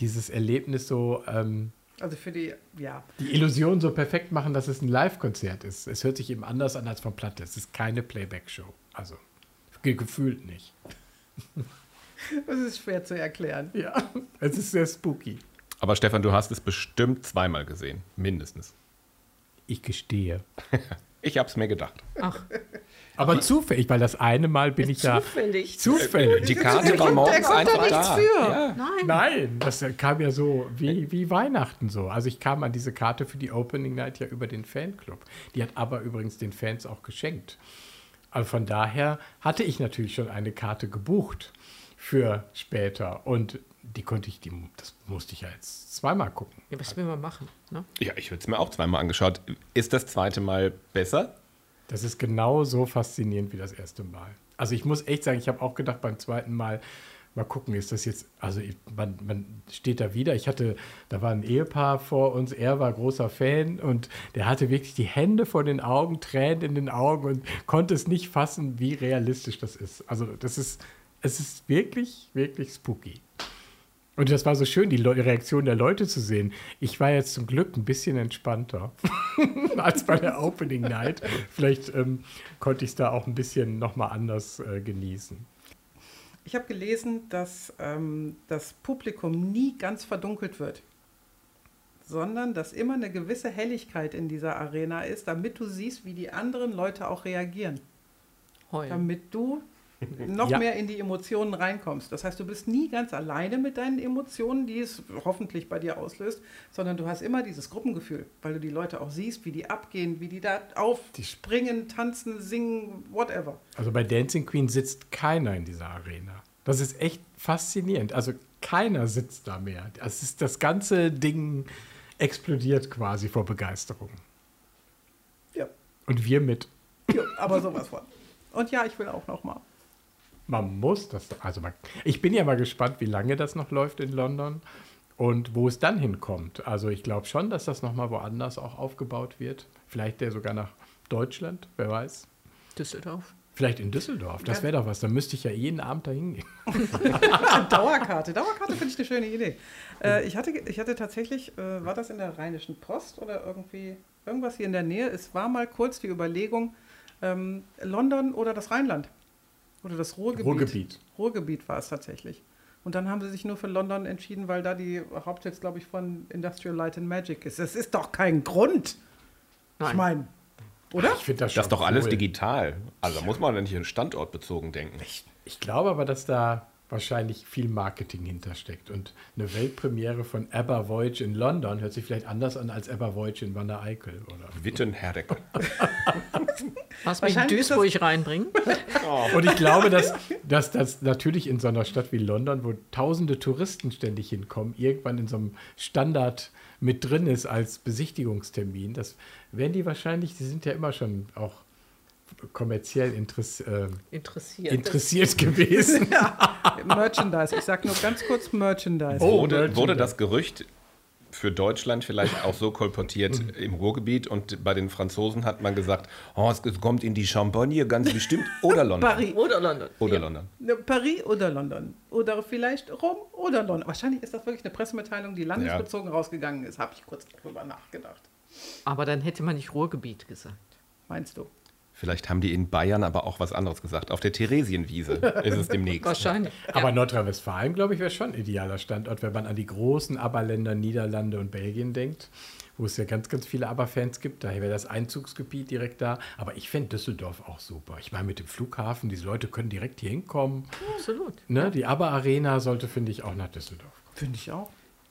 dieses Erlebnis so, ähm, Also für die, ja, die Illusion so perfekt machen, dass es ein Live-Konzert ist. Es hört sich eben anders an als von Platte. Es ist keine Playback-Show. Also ge gefühlt nicht. das ist schwer zu erklären. Ja, es ist sehr spooky. Aber Stefan, du hast es bestimmt zweimal gesehen, mindestens. Ich gestehe. Ich hab's mir gedacht. Aber zufällig, weil das eine Mal bin ich ja Zufällig. zufällig. Die Karte war morgens einfach da. Ja. Nein. Nein, das kam ja so wie, wie Weihnachten so. Also ich kam an diese Karte für die Opening Night ja über den Fanclub. Die hat aber übrigens den Fans auch geschenkt. Also von daher hatte ich natürlich schon eine Karte gebucht für später. Und die konnte ich, die, das musste ich ja jetzt zweimal gucken. Ja, was will man machen? Ne? Ja, ich würde es mir auch zweimal angeschaut. Ist das zweite Mal besser? Das ist genau so faszinierend wie das erste Mal. Also ich muss echt sagen, ich habe auch gedacht beim zweiten Mal, mal gucken, ist das jetzt, also ich, man, man steht da wieder. Ich hatte, da war ein Ehepaar vor uns, er war großer Fan und der hatte wirklich die Hände vor den Augen, Tränen in den Augen und konnte es nicht fassen, wie realistisch das ist. Also das ist, es ist wirklich, wirklich spooky. Und das war so schön, die Le Reaktion der Leute zu sehen. Ich war jetzt zum Glück ein bisschen entspannter als bei der Opening Night. Vielleicht ähm, konnte ich es da auch ein bisschen nochmal anders äh, genießen. Ich habe gelesen, dass ähm, das Publikum nie ganz verdunkelt wird, sondern dass immer eine gewisse Helligkeit in dieser Arena ist, damit du siehst, wie die anderen Leute auch reagieren. Heulen. Damit du noch Ja. mehr in die Emotionen reinkommst. Das heißt, du bist nie ganz alleine mit deinen Emotionen, die es hoffentlich bei dir auslöst, sondern du hast immer dieses Gruppengefühl, weil du die Leute auch siehst, wie die abgehen, wie die da aufspringen, tanzen, singen, whatever. Also bei Dancing Queen sitzt keiner in dieser Arena. Das ist echt faszinierend. Also keiner sitzt da mehr. Das, ist, das ganze Ding explodiert quasi vor Begeisterung. Ja. Und wir mit. Ja, aber sowas von. Und ja, ich will auch noch mal. Man muss das. Also man, ich bin ja mal gespannt, wie lange das noch läuft in London und wo es dann hinkommt. Also ich glaube schon, dass das nochmal woanders auch aufgebaut wird. Vielleicht der sogar nach Deutschland, wer weiß. Düsseldorf. Vielleicht in Düsseldorf. Das wäre doch was. Da müsste ich ja jeden Abend dahin gehen. Dauerkarte. Dauerkarte finde ich eine schöne Idee. Äh, ich, hatte, ich hatte tatsächlich, äh, war das in der Rheinischen Post oder irgendwie irgendwas hier in der Nähe? Es war mal kurz die Überlegung, ähm, London oder das Rheinland. Oder das Ruhrgebiet. Ruhrgebiet. Ruhrgebiet war es tatsächlich. Und dann haben sie sich nur für London entschieden, weil da die Hauptsitz, glaube ich, von Industrial Light and Magic ist. Das ist doch kein Grund. Ich Nein. meine, oder? Ich finde das schon Das ist doch alles cool. digital. Also da muss man ja nicht standortbezogen denken. Ich glaube aber, dass da wahrscheinlich viel Marketing hintersteckt. Und eine Weltpremiere von ABBA Voyage in London hört sich vielleicht anders an als ABBA Voyage in Wanne Eickel. Oder? Wittenherdecke. Was mich in Duisburg reinbringen. Und ich glaube, dass, dass das natürlich in so einer Stadt wie London, wo tausende Touristen ständig hinkommen, irgendwann in so einem Standard mit drin ist als Besichtigungstermin. Das werden die wahrscheinlich, die sind ja immer schon auch kommerziell interess äh, Interessiert. interessiert gewesen. Merchandise. Ich sage nur ganz kurz Merchandise. Oh, wurde, Merchandise. wurde das Gerücht für Deutschland vielleicht auch so kolportiert Mhm. im Ruhrgebiet und bei den Franzosen hat man gesagt, oh, es kommt in die Champagne ganz bestimmt oder London. Paris. Oder London. Oder London. Ne, Paris oder London. Oder vielleicht Rom oder London. Wahrscheinlich ist das wirklich eine Pressemitteilung, die landesbezogen rausgegangen ist. Habe ich kurz drüber nachgedacht. Aber dann hätte man nicht Ruhrgebiet gesagt. Meinst du? Vielleicht haben die in Bayern aber auch was anderes gesagt. Auf der Theresienwiese ist es demnächst. Wahrscheinlich. Aber Nordrhein-Westfalen, glaube ich, wäre schon ein idealer Standort, wenn man an die großen ABBA-Länder Niederlande und Belgien denkt, wo es ja ganz, ganz viele ABBA-Fans gibt. Daher wäre das Einzugsgebiet direkt da. Aber ich fände Düsseldorf auch super. Ich meine, mit dem Flughafen, diese Leute können direkt hier hinkommen. Absolut. Ne? Die ABBA-Arena sollte, finde ich, auch nach Düsseldorf kommen. Finde ich auch.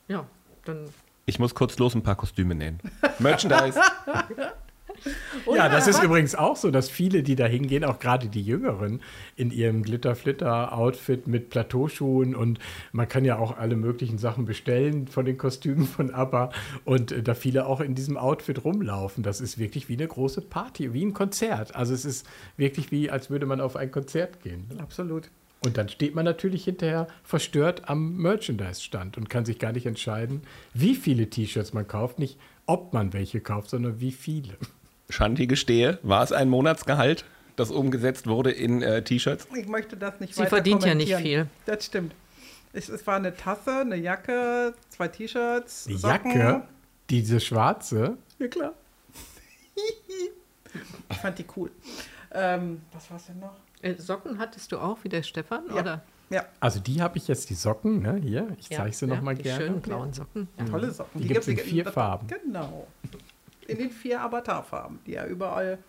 Ja, dann Ich muss kurz los ein paar Kostüme nähen. Merchandise. Ja, das ist übrigens auch so, dass viele, die da hingehen, auch gerade die Jüngeren, in ihrem Glitter-Flitter-Outfit mit Plateauschuhen und man kann ja auch alle möglichen Sachen bestellen von den Kostümen von ABBA und äh, da viele auch in diesem Outfit rumlaufen. Das ist wirklich wie eine große Party, wie ein Konzert. Also es ist wirklich wie, als würde man auf ein Konzert gehen. Absolut. Und dann steht man natürlich hinterher verstört am Merchandise-Stand und kann sich gar nicht entscheiden, wie viele T-Shirts man kauft. Nicht, ob man welche kauft, sondern wie viele. Shanti gestehe, war es ein Monatsgehalt, das umgesetzt wurde in äh, T-Shirts? Ich möchte das nicht Sie weiter verdient ja nicht viel. Das stimmt. Es, es war eine Tasse, eine Jacke, zwei T-Shirts. Die Socken. Jacke, diese schwarze, Ja, klar. ich fand die cool. Ähm, was war es denn noch? Äh, Socken hattest du auch, wie der Stefan? Ja. Oder? Ja, also die habe ich jetzt, die Socken, ne, hier, ich Ja, zeige sie ja, noch mal die gerne. schönen blauen Socken. Ja. tolle Socken. Die gibt's in gibt's- vier das- Farben. Genau. In den vier Avatarfarben, die ja überall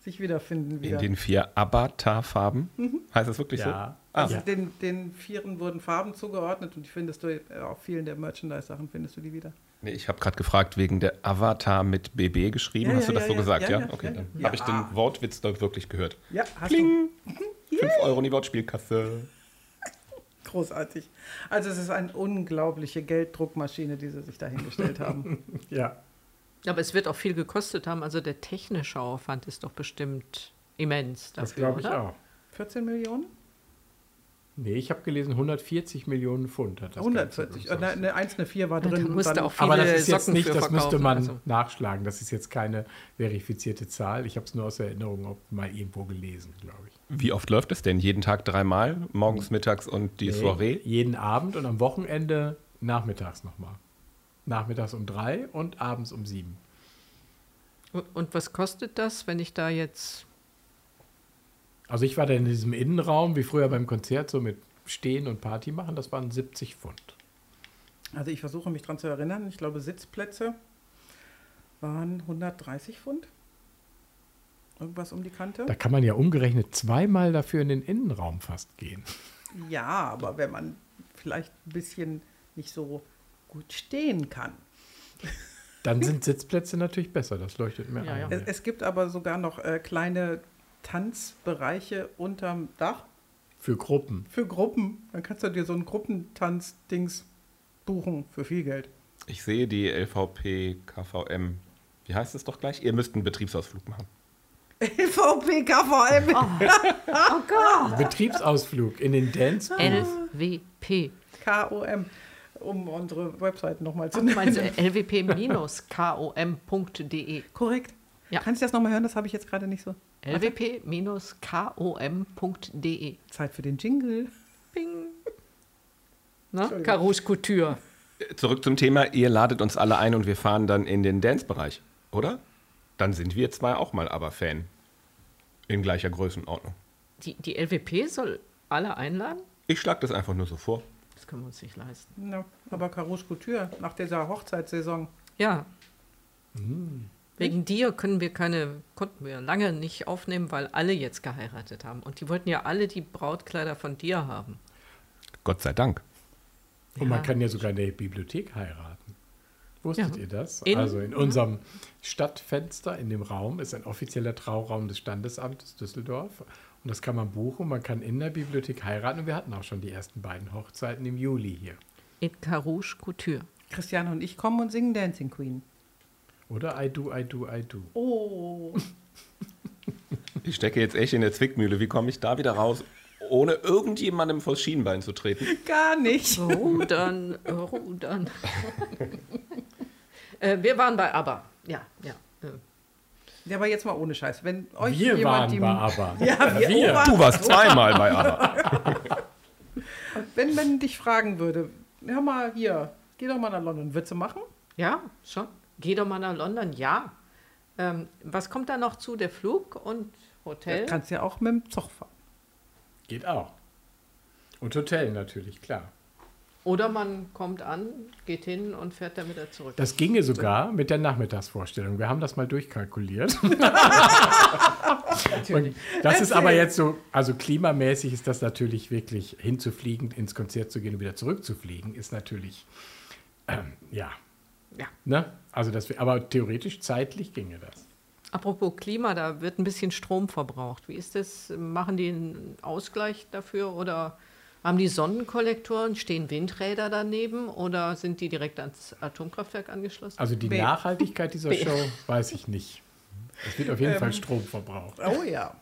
sich wiederfinden. Wieder. In den vier Avatar-Farben? Heißt das wirklich Ja. so? Ah, Also Ja. den, den Vieren wurden Farben zugeordnet und die findest du, äh, auf vielen der Merchandise-Sachen findest du die wieder. nee, ich habe gerade gefragt wegen der Avatar mit BB geschrieben. Ja, Hast ja, du das ja, so ja, gesagt? ja, Ja, ja, okay. ja, Dann ja. habe ich den Wortwitz da wirklich gehört. Ja, hast Kling! 5 Euro in die Wortspielkasse. du. Großartig. Also es ist eine unglaubliche Gelddruckmaschine, die sie sich dahingestellt haben. Ja, Aber es wird auch viel gekostet haben. Also der technische Aufwand ist doch bestimmt immens dafür, das glaube ich oder? auch. 14 Millionen? Nee, ich habe gelesen, 140 Millionen Pfund hat das 140. Ganze Eine, eine 1, eine 4 war Ja, drin. da dann- Aber das ist jetzt Socken nicht, das müsste man also. nachschlagen. Das ist jetzt keine verifizierte Zahl. Ich habe es nur aus Erinnerung ob mal irgendwo gelesen, glaube ich. Wie oft läuft es denn? Jeden Tag dreimal? Morgens, mittags und die Nee, Soiree? Jeden Abend und am Wochenende nachmittags nochmal. Nachmittags um drei und abends um sieben. Und- Und was kostet das, wenn ich da jetzt. Also ich war da in diesem Innenraum, wie früher beim Konzert, so mit Stehen und Party machen, das waren 70 Pfund. Also ich versuche mich daran zu erinnern. Ich glaube, Sitzplätze waren 130 Pfund. Irgendwas um die Kante. Da kann man ja umgerechnet zweimal dafür in den Innenraum fast gehen. Ja, aber wenn man vielleicht ein bisschen nicht so gut stehen kann. Dann sind Sitzplätze natürlich besser, das leuchtet mir Ja, ja. ein. Es, es gibt aber sogar noch äh, kleine Tanzbereiche unterm Dach Für Gruppen. für Gruppen. Dann kannst du dir so ein Gruppentanz-Dings buchen für viel Geld. Ich sehe die LVP KVM. Wie heißt es doch gleich? Ihr müsst einen Betriebsausflug machen. LVP, KVM. Betriebsausflug in den Dance. LWP. KOM, um unsere Website nochmal zu nennen. meinst du lwp-kom.de? Korrekt. Ja. Kannst du das nochmal hören? Das habe ich jetzt gerade nicht so. lwp-kom.de. Zeit für den Jingle. Bing. Na, Carouche Couture. Zurück zum Thema, ihr ladet uns alle ein und wir fahren dann in den Dance-Bereich, oder? Dann sind wir zwei auch mal aber Fan. In gleicher Größenordnung. Die, die LWP soll alle einladen? Ich schlage das einfach nur so vor. Das können wir uns nicht leisten. Ja, aber Carouche Couture nach dieser Hochzeitssaison. Ja. Wegen dir können wir keine, konnten wir lange nicht aufnehmen, weil alle jetzt geheiratet haben. Und die wollten ja alle die Brautkleider von dir haben. Gott sei Dank. Und man Ja. kann ja sogar in der Bibliothek heiraten. Wusstet Ja. ihr das? In- also in unserem Stadtfenster in dem Raum ist ein offizieller Trauraum des Standesamtes Düsseldorf. Und das kann man buchen. Man kann in der Bibliothek heiraten. Und wir hatten auch schon die ersten beiden Hochzeiten im Juli hier. In Carouge Couture. Christiane und ich kommen und singen Dancing Queen. Oder I do, I do, I do. Oh. Ich stecke jetzt echt in der Zwickmühle. Wie komme ich da wieder raus, ohne irgendjemandem vors Schienbein zu treten? Gar nicht. Rudern, rudern. äh, wir waren bei ABBA. Ja, ja. Ja, aber jetzt mal ohne Scheiß. Wenn euch wir jemand waren die, bei aber. Ja, wir, Wir. waren- Du warst zweimal bei ABBA. Wenn man dich fragen würde, hör mal hier, geh doch mal nach London, würdest du machen? Ja, schon. Geh doch mal nach London, ja. Ähm, was kommt da noch zu? Der Flug und Hotel? Du kannst ja auch mit dem Zug fahren. Geht auch. Und Hotel natürlich, klar. Oder man kommt an, geht hin und fährt dann wieder zurück. Das ginge sogar mit der Nachmittagsvorstellung. Wir haben das mal durchkalkuliert. Und das ist aber jetzt so, also klimamäßig ist das natürlich wirklich hinzufliegen, ins Konzert zu gehen und wieder zurückzufliegen, ist natürlich, ähm, ja. Ja. Ne? Also das, aber theoretisch zeitlich ginge das. Apropos Klima, da wird ein bisschen Strom verbraucht. Wie ist das? Machen die einen Ausgleich dafür oder haben die Sonnenkollektoren? Stehen Windräder daneben oder sind die direkt ans Atomkraftwerk angeschlossen? Also die B. Nachhaltigkeit dieser B. Show weiß ich nicht. Es wird auf jeden Fall Strom verbraucht. Oh ja.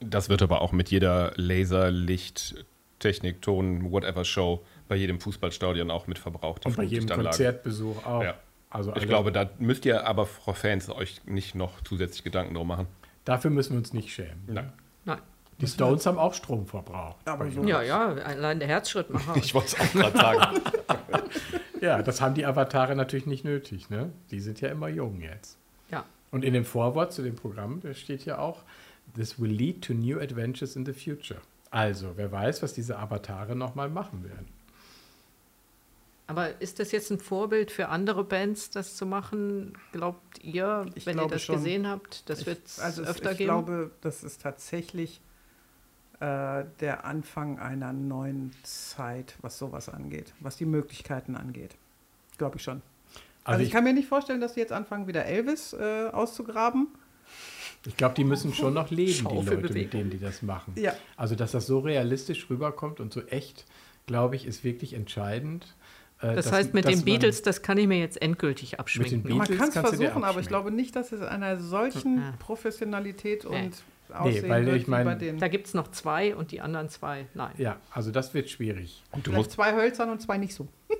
Das wird aber auch mit jeder Laser, Licht, Technik, Ton, whatever Show bei jedem Fußballstadion auch mit verbraucht. Und bei jedem. Konzertbesuch auch. Ja. Also Ich glaube, da müsst ihr aber, Frau Fans, euch nicht noch zusätzlich Gedanken drum machen. dafür müssen wir uns nicht schämen. Nein. Die Stones haben auch Strom verbraucht. Aber so. Ja, ja, allein der Herzschrittmacher. Ich wollte es auch gerade sagen. Ja, das haben die Avatare natürlich nicht nötig. Ne? Die sind ja immer jung jetzt. ja. Und in dem Vorwort zu dem Programm, da steht ja auch, this will lead to new adventures in the future. Also, wer weiß, was diese Avatare nochmal machen werden. Aber ist das jetzt ein Vorbild für andere Bands, das zu machen? Glaubt ihr, Ich wenn ihr das schon. gesehen habt, das wird es Also es- öfter ich geben? glaube, das ist tatsächlich äh, der Anfang einer neuen Zeit, was sowas angeht, was die Möglichkeiten angeht. Glaube ich schon. Also, ich, kann mir nicht vorstellen, dass sie jetzt anfangen, wieder Elvis äh, auszugraben. Ich glaube, die müssen schon noch leben, die Leute, mit denen die das machen. Ja. Also, dass das so realistisch rüberkommt und so echt, glaube ich, ist wirklich entscheidend. Äh, das dass- heißt, mit den man- Beatles, das kann ich mir jetzt endgültig abschminken. Beatles Man kann es kannst du dir versuchen, aber ich glaube nicht, dass es einer solchen Ja. Professionalität Nee. und Aussehen weil wird ich wie mein- bei den Da gibt es noch zwei und die anderen zwei, nein. Ja, also das wird schwierig. Und du vielleicht musst, zwei Hölzern und zwei nicht so.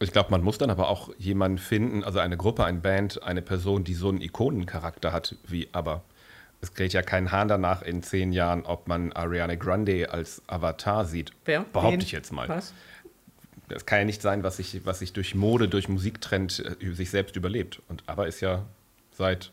ich glaube, man muss dann aber auch jemanden finden, also eine Gruppe, eine Band, eine Person, die so einen Ikonencharakter hat wie aber. Es geht ja kein Hahn danach in zehn Jahren, ob man Ariana Grande als Avatar sieht. Wer? Behaupte Wen? ich jetzt mal. Was? Das kann ja nicht sein, was sich, was sich durch Mode, durch Musiktrend äh, sich selbst überlebt. Und aber ist ja seit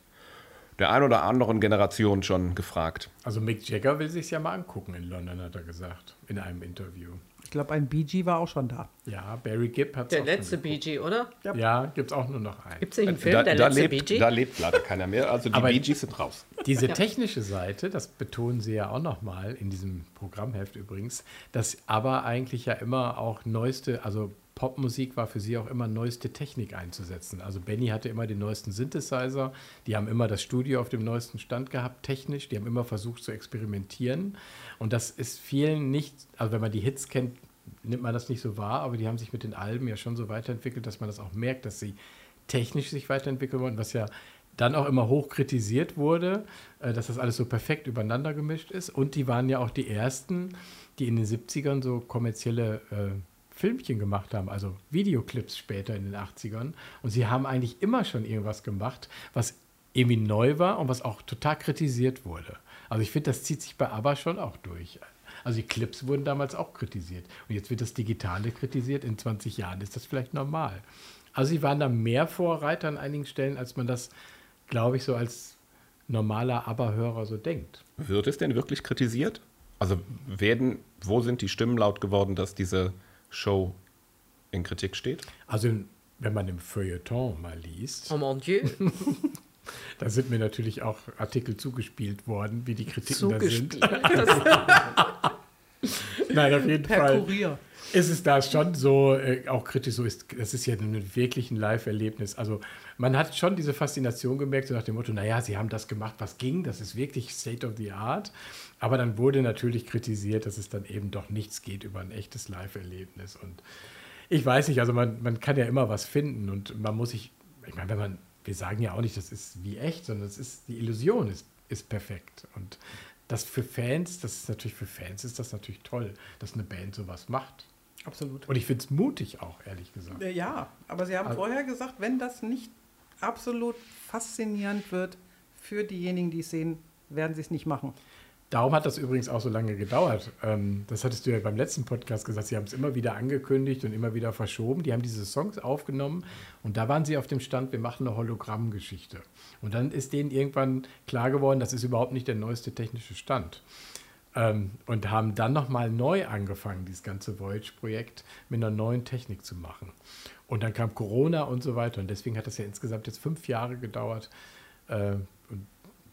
der ein oder anderen Generation schon gefragt. Also Mick Jagger will sich ja mal angucken in London, hat er gesagt, in einem Interview. Ich glaube, ein BG war auch schon da. Ja, Barry Gibb hat es Der auch letzte. BG, oder? Ja, gibt es auch nur noch einen. Gibt es nicht einen Film, da, der da, letzte lebt, BG? da lebt leider keiner mehr. Also die Gees sind raus. Diese Ja. technische Seite, das betonen sie ja auch nochmal in diesem Programmheft übrigens, dass aber eigentlich ja immer auch neueste, also Popmusik war für sie auch immer neueste Technik einzusetzen. Also Benny hatte immer den neuesten Synthesizer, die haben immer das Studio auf dem neuesten Stand gehabt, technisch, die haben immer versucht zu experimentieren. Und das ist vielen nicht, also wenn man die Hits kennt, nimmt man das nicht so wahr, aber die haben sich mit den Alben ja schon so weiterentwickelt, dass man das auch merkt, dass sie technisch sich weiterentwickeln wollen, was ja dann auch immer hoch kritisiert wurde, äh, dass das alles so perfekt übereinander gemischt ist. Und die waren ja auch die ersten, die in den 70ern so kommerzielle äh, Filmchen gemacht haben, also Videoclips später in den 80ern. Und sie haben eigentlich immer schon irgendwas gemacht, was irgendwie neu war und was auch total kritisiert wurde. Also ich finde, das zieht sich bei ABBA schon auch durch. Also die Clips wurden damals auch kritisiert. Und jetzt wird das Digitale kritisiert. In 20 Jahren ist das vielleicht normal. Also sie waren da mehr Vorreiter an einigen Stellen, als man das, glaube ich, so als normaler ABBA-Hörer so denkt. Wird es denn wirklich kritisiert? Also werden, wo sind die Stimmen laut geworden, dass diese Show in Kritik steht? Also wenn man im Feuilleton mal liest, Oh mon Dieu. da sind mir natürlich auch Artikel zugespielt worden, wie die Kritiken da sind. Nein, auf jeden Per Fall. Kurier. ist es da schon so, äh, auch kritisch so ist, das ist ja ein wirklich ein Live-Erlebnis. Also man hat schon diese Faszination gemerkt, so nach dem Motto, naja, sie haben das gemacht, was ging, das ist wirklich State of the Art. Aber dann wurde natürlich kritisiert, dass es dann eben doch nichts geht über ein echtes Live-Erlebnis. Und ich weiß nicht, also man, man kann ja immer was finden und man muss sich, ich meine, wenn man, wir sagen ja auch nicht, das ist wie echt, sondern es ist, die Illusion ist, ist perfekt. Und das für Fans, das ist natürlich für Fans ist das natürlich toll, dass eine Band sowas macht. Absolut. Und ich finde es mutig auch, ehrlich gesagt. Äh, Ja, aber Sie haben Also- vorher gesagt, wenn das nicht absolut faszinierend wird für diejenigen, die es sehen, werden Sie es nicht machen. Darum hat das übrigens auch so lange gedauert. Ähm, das hattest du ja beim letzten Podcast gesagt. Sie haben es immer wieder angekündigt und immer wieder verschoben. Die haben diese Songs aufgenommen und da waren sie auf dem Stand, wir machen eine Hologrammgeschichte. Und dann ist denen irgendwann klar geworden, das ist überhaupt nicht der neueste technische Stand. Ähm, und haben dann nochmal neu angefangen, dieses ganze Voyage-Projekt mit einer neuen Technik zu machen. Und dann kam Corona und so weiter. Und deswegen hat das ja insgesamt jetzt fünf Jahre gedauert. Äh, und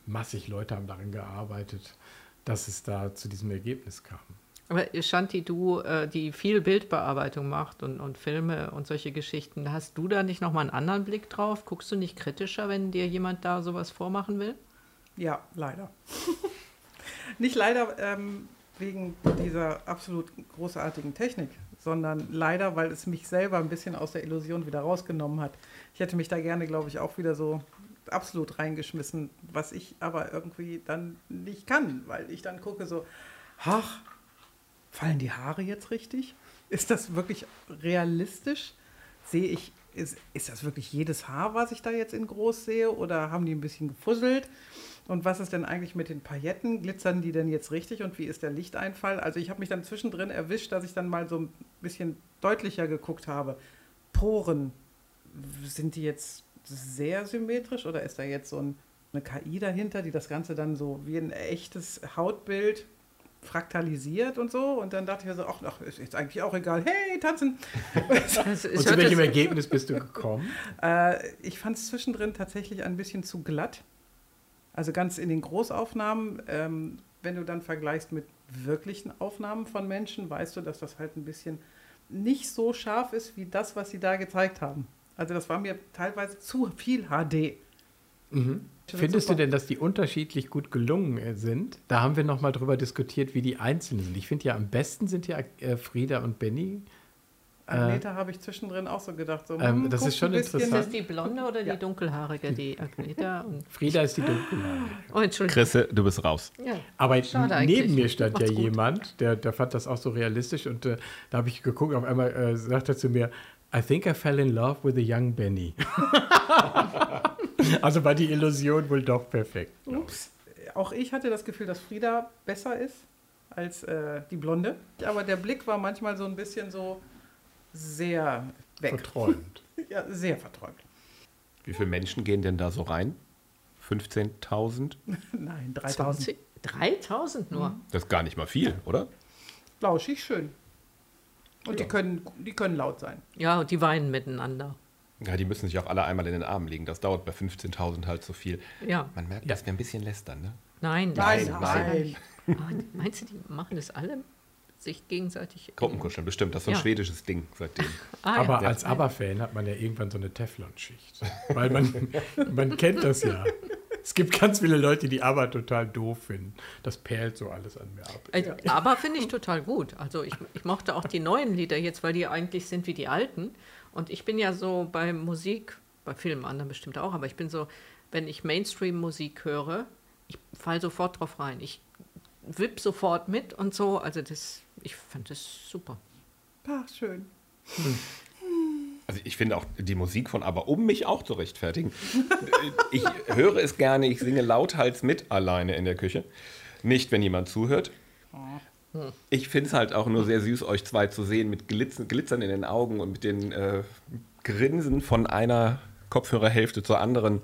massig Leute haben daran gearbeitet, dass es da zu diesem Ergebnis kam. Aber Shanti, du, äh, die viel Bildbearbeitung macht und, und Filme und solche Geschichten, hast du da nicht nochmal einen anderen Blick drauf? Guckst du nicht kritischer, wenn dir jemand da sowas vormachen will? Ja, leider. Nicht leider ähm, wegen dieser absolut großartigen Technik, sondern leider, weil es mich selber ein bisschen aus der Illusion wieder rausgenommen hat. Ich hätte mich da gerne, glaube ich, auch wieder so absolut reingeschmissen, was ich aber irgendwie dann nicht kann, weil ich dann gucke so, ach, fallen die Haare jetzt richtig? Ist das wirklich realistisch? Sehe ich, ist, ist das wirklich jedes Haar, was ich da jetzt in groß sehe oder haben die ein bisschen gefusselt? Und was ist denn eigentlich mit den Pailletten? Glitzern die denn jetzt richtig und wie ist der Lichteinfall? Also ich habe mich dann zwischendrin erwischt, dass ich dann mal so ein bisschen deutlicher geguckt habe. Poren, sind die jetzt sehr symmetrisch oder ist da jetzt so ein, eine KI dahinter, die das Ganze dann so wie ein echtes Hautbild fraktalisiert und so? Und dann dachte ich mir so, ach, ach ist jetzt eigentlich auch egal. Hey, tanzen! Und zu welchem Ergebnis bist du gekommen? Äh, ich fand es zwischendrin tatsächlich ein bisschen zu glatt. Also ganz in den Großaufnahmen, ähm, wenn du dann vergleichst mit wirklichen Aufnahmen von Menschen, weißt du, dass das halt ein bisschen nicht so scharf ist wie das, was sie da gezeigt haben. Also das war mir teilweise zu viel HD. Mhm. Findest du denn, dass die unterschiedlich gut gelungen äh, sind? Da haben wir noch mal drüber diskutiert, wie die Einzelnen sind. Ich finde ja am besten sind ja äh, Frieda und Benny. Agneta habe ich zwischendrin auch so gedacht. So, ähm, hm, das ist schon bisschen- Ist interessant. das die blonde oder Ja. die dunkelhaarige, die Agneta? Und, Frieda ist die Dunkelhaarige. oh, Entschuldigung. Chrisse, du bist raus. Ja. Aber Schade neben eigentlich. mir stand ja gut. jemand, der, der fand das auch so realistisch und äh, da habe ich geguckt, auf einmal äh, sagt er zu mir, I think I fell in love with a young Benny. also war die Illusion wohl doch perfekt. Ups. Auch ich hatte das Gefühl, dass Frieda besser ist als äh, die Blonde. Aber der Blick war manchmal so ein bisschen so sehr weg. Verträumt. Ja, sehr verträumt. Wie viele Menschen gehen denn da so rein? 15.000? Nein, 3000. 20, 3000 nur. Das ist gar nicht mal viel, oder? Flauschig, schön. Und die, können, die können laut sein. Ja, und die weinen miteinander. Ja, die müssen sich auch alle einmal in den Armen legen. Das dauert bei 15.000 halt so viel. Ja, Man merkt, Ja. dass wir ein bisschen lästern, ne? nein. Nein, das- nein. Ah, meinst du, die machen das alle sich gegenseitig? Gruppenkuscheln, bestimmt. Das ist so ein Ja. schwedisches Ding seitdem. Ah, Aber ja. als ABBA-Fan hat man ja irgendwann so eine Teflonschicht. Weil man, man kennt das ja. Es gibt ganz viele Leute, die ABBA total doof finden. Das perlt so alles an mir ab. Äh, Aber finde ich total gut. Also ich, ich mochte auch die neuen Lieder jetzt, weil die eigentlich sind wie die alten. Und ich bin ja so bei Musik, bei Filmen anderen bestimmt auch, aber ich bin so, wenn ich Mainstream-Musik höre, ich falle sofort drauf rein. Ich wipp sofort mit und so. Also das, ich fand das super. Ach, schön. Also ich finde auch die Musik von Aber, um mich auch zu rechtfertigen. ich höre es gerne, ich singe lauthals mit alleine in der Küche. Nicht, wenn jemand zuhört. Ich finde es halt auch nur sehr süß, euch zwei zu sehen mit Glitzern, Glitzern in den Augen und mit den äh, Grinsen von einer Kopfhörerhälfte zur anderen,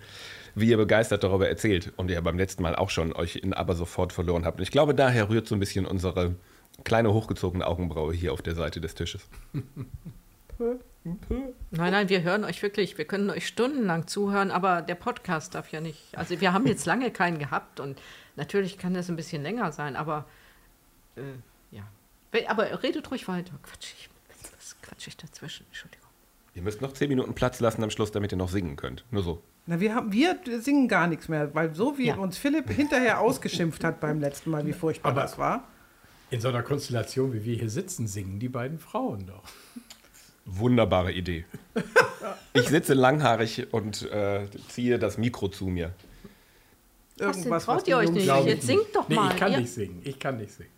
wie ihr begeistert darüber erzählt und ihr beim letzten Mal auch schon euch in Aber sofort verloren habt. Und ich glaube, daher rührt so ein bisschen unsere kleine hochgezogene Augenbraue hier auf der Seite des Tisches. Nein, nein, wir hören euch wirklich, wir können euch stundenlang zuhören, aber der Podcast darf ja nicht. Also wir haben jetzt lange keinen gehabt und natürlich kann das ein bisschen länger sein, aber äh, ja. Aber redet ruhig weiter. Quatsch, ich, was quatsch ich dazwischen? Entschuldigung. Ihr müsst noch zehn Minuten Platz lassen am Schluss, damit ihr noch singen könnt. Nur so. Na, wir, haben, wir singen gar nichts mehr, weil so wie Ja. uns Philipp hinterher ausgeschimpft hat beim letzten Mal, wie furchtbar Aber- das war. In so einer Konstellation, wie wir hier sitzen, singen die beiden Frauen doch. Wunderbare Idee. Ich sitze langhaarig und äh, ziehe das Mikro zu mir. Was denn, traut ihr euch nicht? Jetzt singt doch nee, mal. ich kann Ihr- nicht singen. Ich kann nicht singen.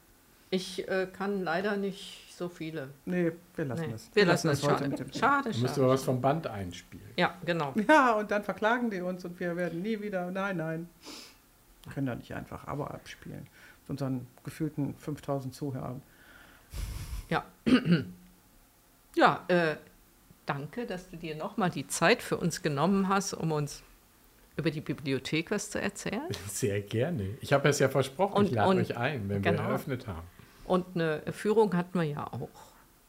Ich äh, kann leider nicht so viele. Nee, wir lassen Nee. es. Wir lassen es heute schade. mit dem Schade, Du musst schade. aber was vom Band einspielen. Ja, genau. Ja, und dann verklagen die uns und wir werden nie wieder. Nein, nein. Wir können da nicht einfach aber abspielen. Mit unseren gefühlten 5000 Zuhörern. Ja. ja, äh, danke, dass du dir nochmal die Zeit für uns genommen hast, um uns über die Bibliothek was zu erzählen. Sehr gerne. Ich habe es ja versprochen, Und- ich lade euch ein, wenn wir genau. eröffnet haben. Und eine Führung hatten wir ja auch.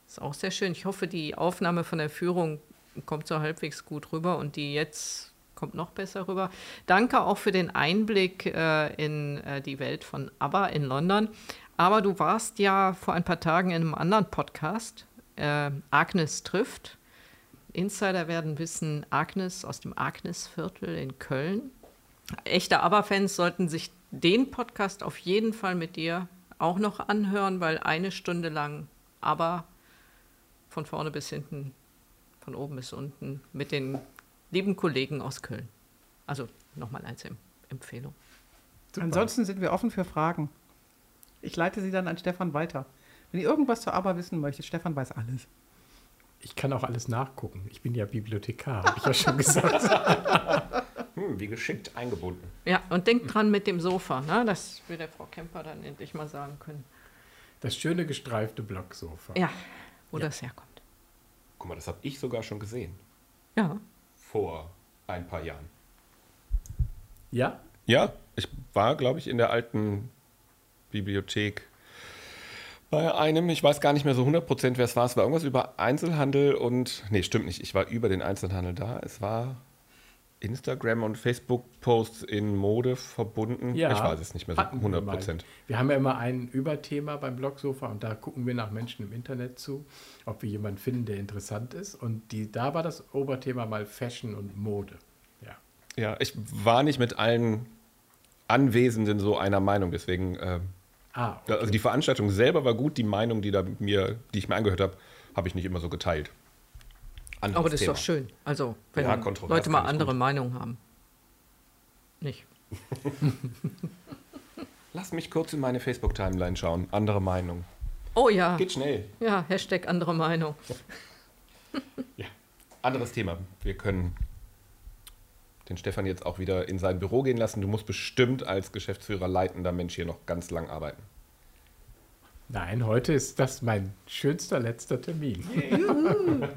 Ist auch sehr schön. Ich hoffe, die Aufnahme von der Führung kommt so halbwegs gut rüber und die jetzt kommt noch besser rüber. Danke auch für den Einblick äh, in äh, die Welt von ABBA in London. Aber du warst ja vor ein paar Tagen in einem anderen Podcast, äh, Agnes trifft. Insider werden wissen, Agnes aus dem Agnesviertel in Köln. Echte ABBA-Fans sollten sich den Podcast auf jeden Fall mit dir auch noch anhören, weil eine Stunde lang ABBA von vorne bis hinten, von oben bis unten mit den lieben Kollegen aus Köln. Also nochmal als Em- Empfehlung. Ansonsten sind wir offen für Fragen. Ich leite sie dann an Stefan weiter. Wenn ihr irgendwas zu Aber wissen möchtet, Stefan weiß alles. Ich kann auch alles nachgucken. Ich bin ja Bibliothekar, habe ich ja schon gesagt. Hm, wie geschickt eingebunden. Ja, und denkt dran mit dem Sofa, ne? das will der Frau Kemper dann endlich mal sagen können. Das schöne gestreifte Blocksofa. Ja, wo das herkommt. Guck mal, das habe ich sogar schon gesehen. Ja, Vor ein paar Jahren. Ja? Ja, ich war, glaube ich, in der alten Bibliothek bei einem, ich weiß gar nicht mehr so 100% wer es war. Es war irgendwas über Einzelhandel und, nee, stimmt nicht, ich war über den Einzelhandel da. Es war Instagram und Facebook-Posts in Mode verbunden. Ja. Ich weiß es nicht mehr so Hatten wir mal. 100%. Wir haben ja immer ein Überthema beim Blogsofa und da gucken wir nach Menschen im Internet zu, ob wir jemanden finden, der interessant ist. Und die, da war das Oberthema mal Fashion und Mode. Ja. Ja, ich war nicht mit allen Anwesenden so einer Meinung, deswegen, äh, Ah, da- also die Veranstaltung selber war gut, die Meinung, die, da mir, die ich mir angehört habe, habe ich nicht immer so geteilt. Anderes aber das ist Thema. doch schön. Also, wenn Ja, Leute mal andere gut. Meinungen haben. Nicht. Lass mich kurz in meine Facebook-Timeline schauen. Andere Meinung. Oh ja, Geht schnell. ja, Hashtag andere Meinung. Ja. Anderes Thema. Wir können den Stefan jetzt auch wieder in sein Büro gehen lassen. Du musst bestimmt als Geschäftsführer leitender Mensch hier noch ganz lang arbeiten. Nein, heute ist das mein schönster letzter Termin.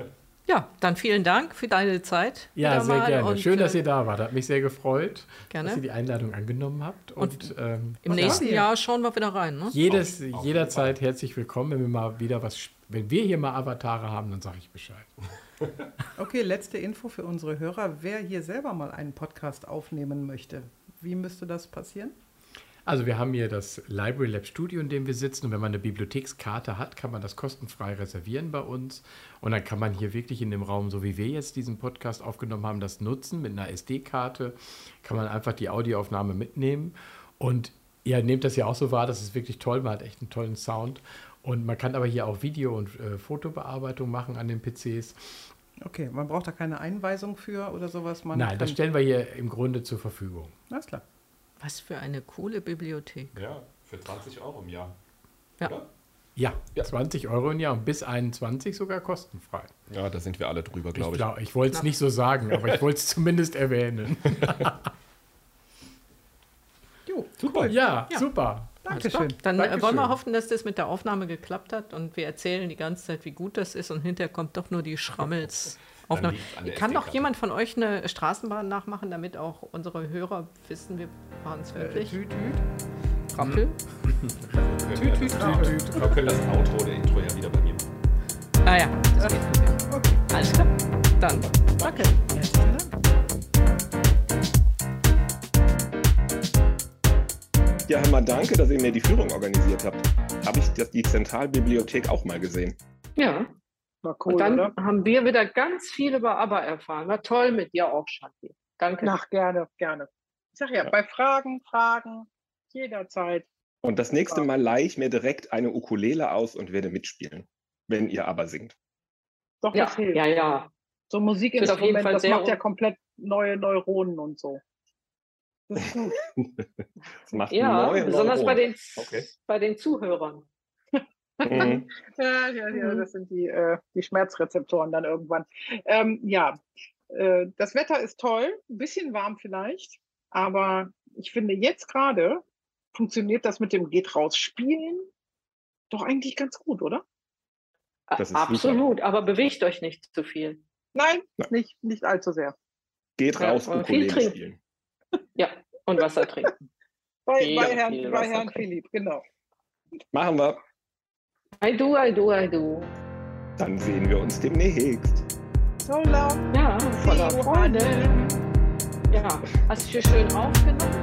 Ja, dann vielen Dank für deine Zeit. Ja, sehr mal gerne. und, Schön, dass äh, ihr da wart. Hat mich sehr gefreut, Gerne. dass ihr die Einladung angenommen habt. Und, ähm, Im ja, nächsten Jahr schauen wir wieder rein. Ne? jedes, Auf- auf jederzeit herzlich willkommen. Wenn wir mal wieder was, wenn wir hier mal Avatare haben, dann sage ich Bescheid. Okay, letzte Info für unsere Hörer. Wer hier selber mal einen Podcast aufnehmen möchte, wie müsste das passieren? Also wir haben hier das Library Lab Studio, in dem wir sitzen. Und wenn man eine Bibliothekskarte hat, kann man das kostenfrei reservieren bei uns. Und dann kann man hier wirklich in dem Raum, so wie wir jetzt diesen Podcast aufgenommen haben, das nutzen. Mit einer SD-Karte kann man einfach die Audioaufnahme mitnehmen. Und ihr nehmt das ja auch so wahr, das ist wirklich toll. Man hat echt einen tollen Sound. Und man kann aber hier auch Video- und äh, Fotobearbeitung machen an den PCs. Okay, man braucht da keine Einweisung für oder sowas. Man Nein, das stellen wir hier im Grunde zur Verfügung. Alles klar. Was für eine coole Bibliothek. Ja, für 20 Euro im Jahr. Ja. Oder? Ja, Ja. 20 Euro im Jahr und bis 21 sogar kostenfrei. Ja, da sind wir alle drüber, glaube ich. glaub, ich wollte es nicht so sagen, aber ich wollte es zumindest erwähnen. Jo, Super. Ja, Ja. super. Dankeschön. Dann äh, Dankeschön. wollen wir hoffen, dass das mit der Aufnahme geklappt hat und wir erzählen die ganze Zeit, wie gut das ist und hinterher kommt doch nur die Schrammels. Aufnahme. Kann doch jemand von euch eine Straßenbahn nachmachen, damit auch unsere Hörer wissen, wir waren es äh, wirklich? tüt, tüt. Rappel? Wir können, das, wir können das Outro der Intro ja wieder bei mir machen. Ah ja, das geht. Okay, Alles klar. Dann, danke. herzlichen Dank. Ja, Hammer, danke, dass ihr mir die Führung organisiert habt. habe ich das, die Zentralbibliothek auch mal gesehen. Ja. War cool, Und dann oder? haben wir wieder ganz viel über ABBA erfahren. War toll mit dir auch, Shanti. Danke. Ach, gerne, gerne. Ich sag ja, Ja. bei Fragen, Fragen, jederzeit. Und das nächste Mal leihe ich mir direkt eine Ukulele aus und werde mitspielen, wenn ihr aber singt. Doch, ja, das hilft. ja, ja. So Musikinstrument, Fall das macht ja komplett neue Neuronen und so. Das ist gut. Das macht Ja, neue besonders bei den, Okay. bei den Zuhörern. Mhm. Ja, ja, ja, Mhm. das sind die, äh, die Schmerzrezeptoren dann irgendwann. Ähm, ja, äh, das Wetter ist toll, ein bisschen warm vielleicht, aber ich finde jetzt gerade funktioniert das mit dem geht raus spielen doch eigentlich ganz gut, oder? A- Das ist super. Absolut, aber bewegt euch nicht zu viel. Nein, Ja. nicht, nicht allzu sehr. Geht Ja, raus, viel Ukulele trinken. spielen. Ja, und Wasser trinken. Bei, Viel, bei Herrn, bei Herrn. Philipp, genau. Machen wir. I do, I do, I do. Dann sehen wir uns demnächst. So long. Ja, voller Freude. Ja, hast du hier schön aufgenommen,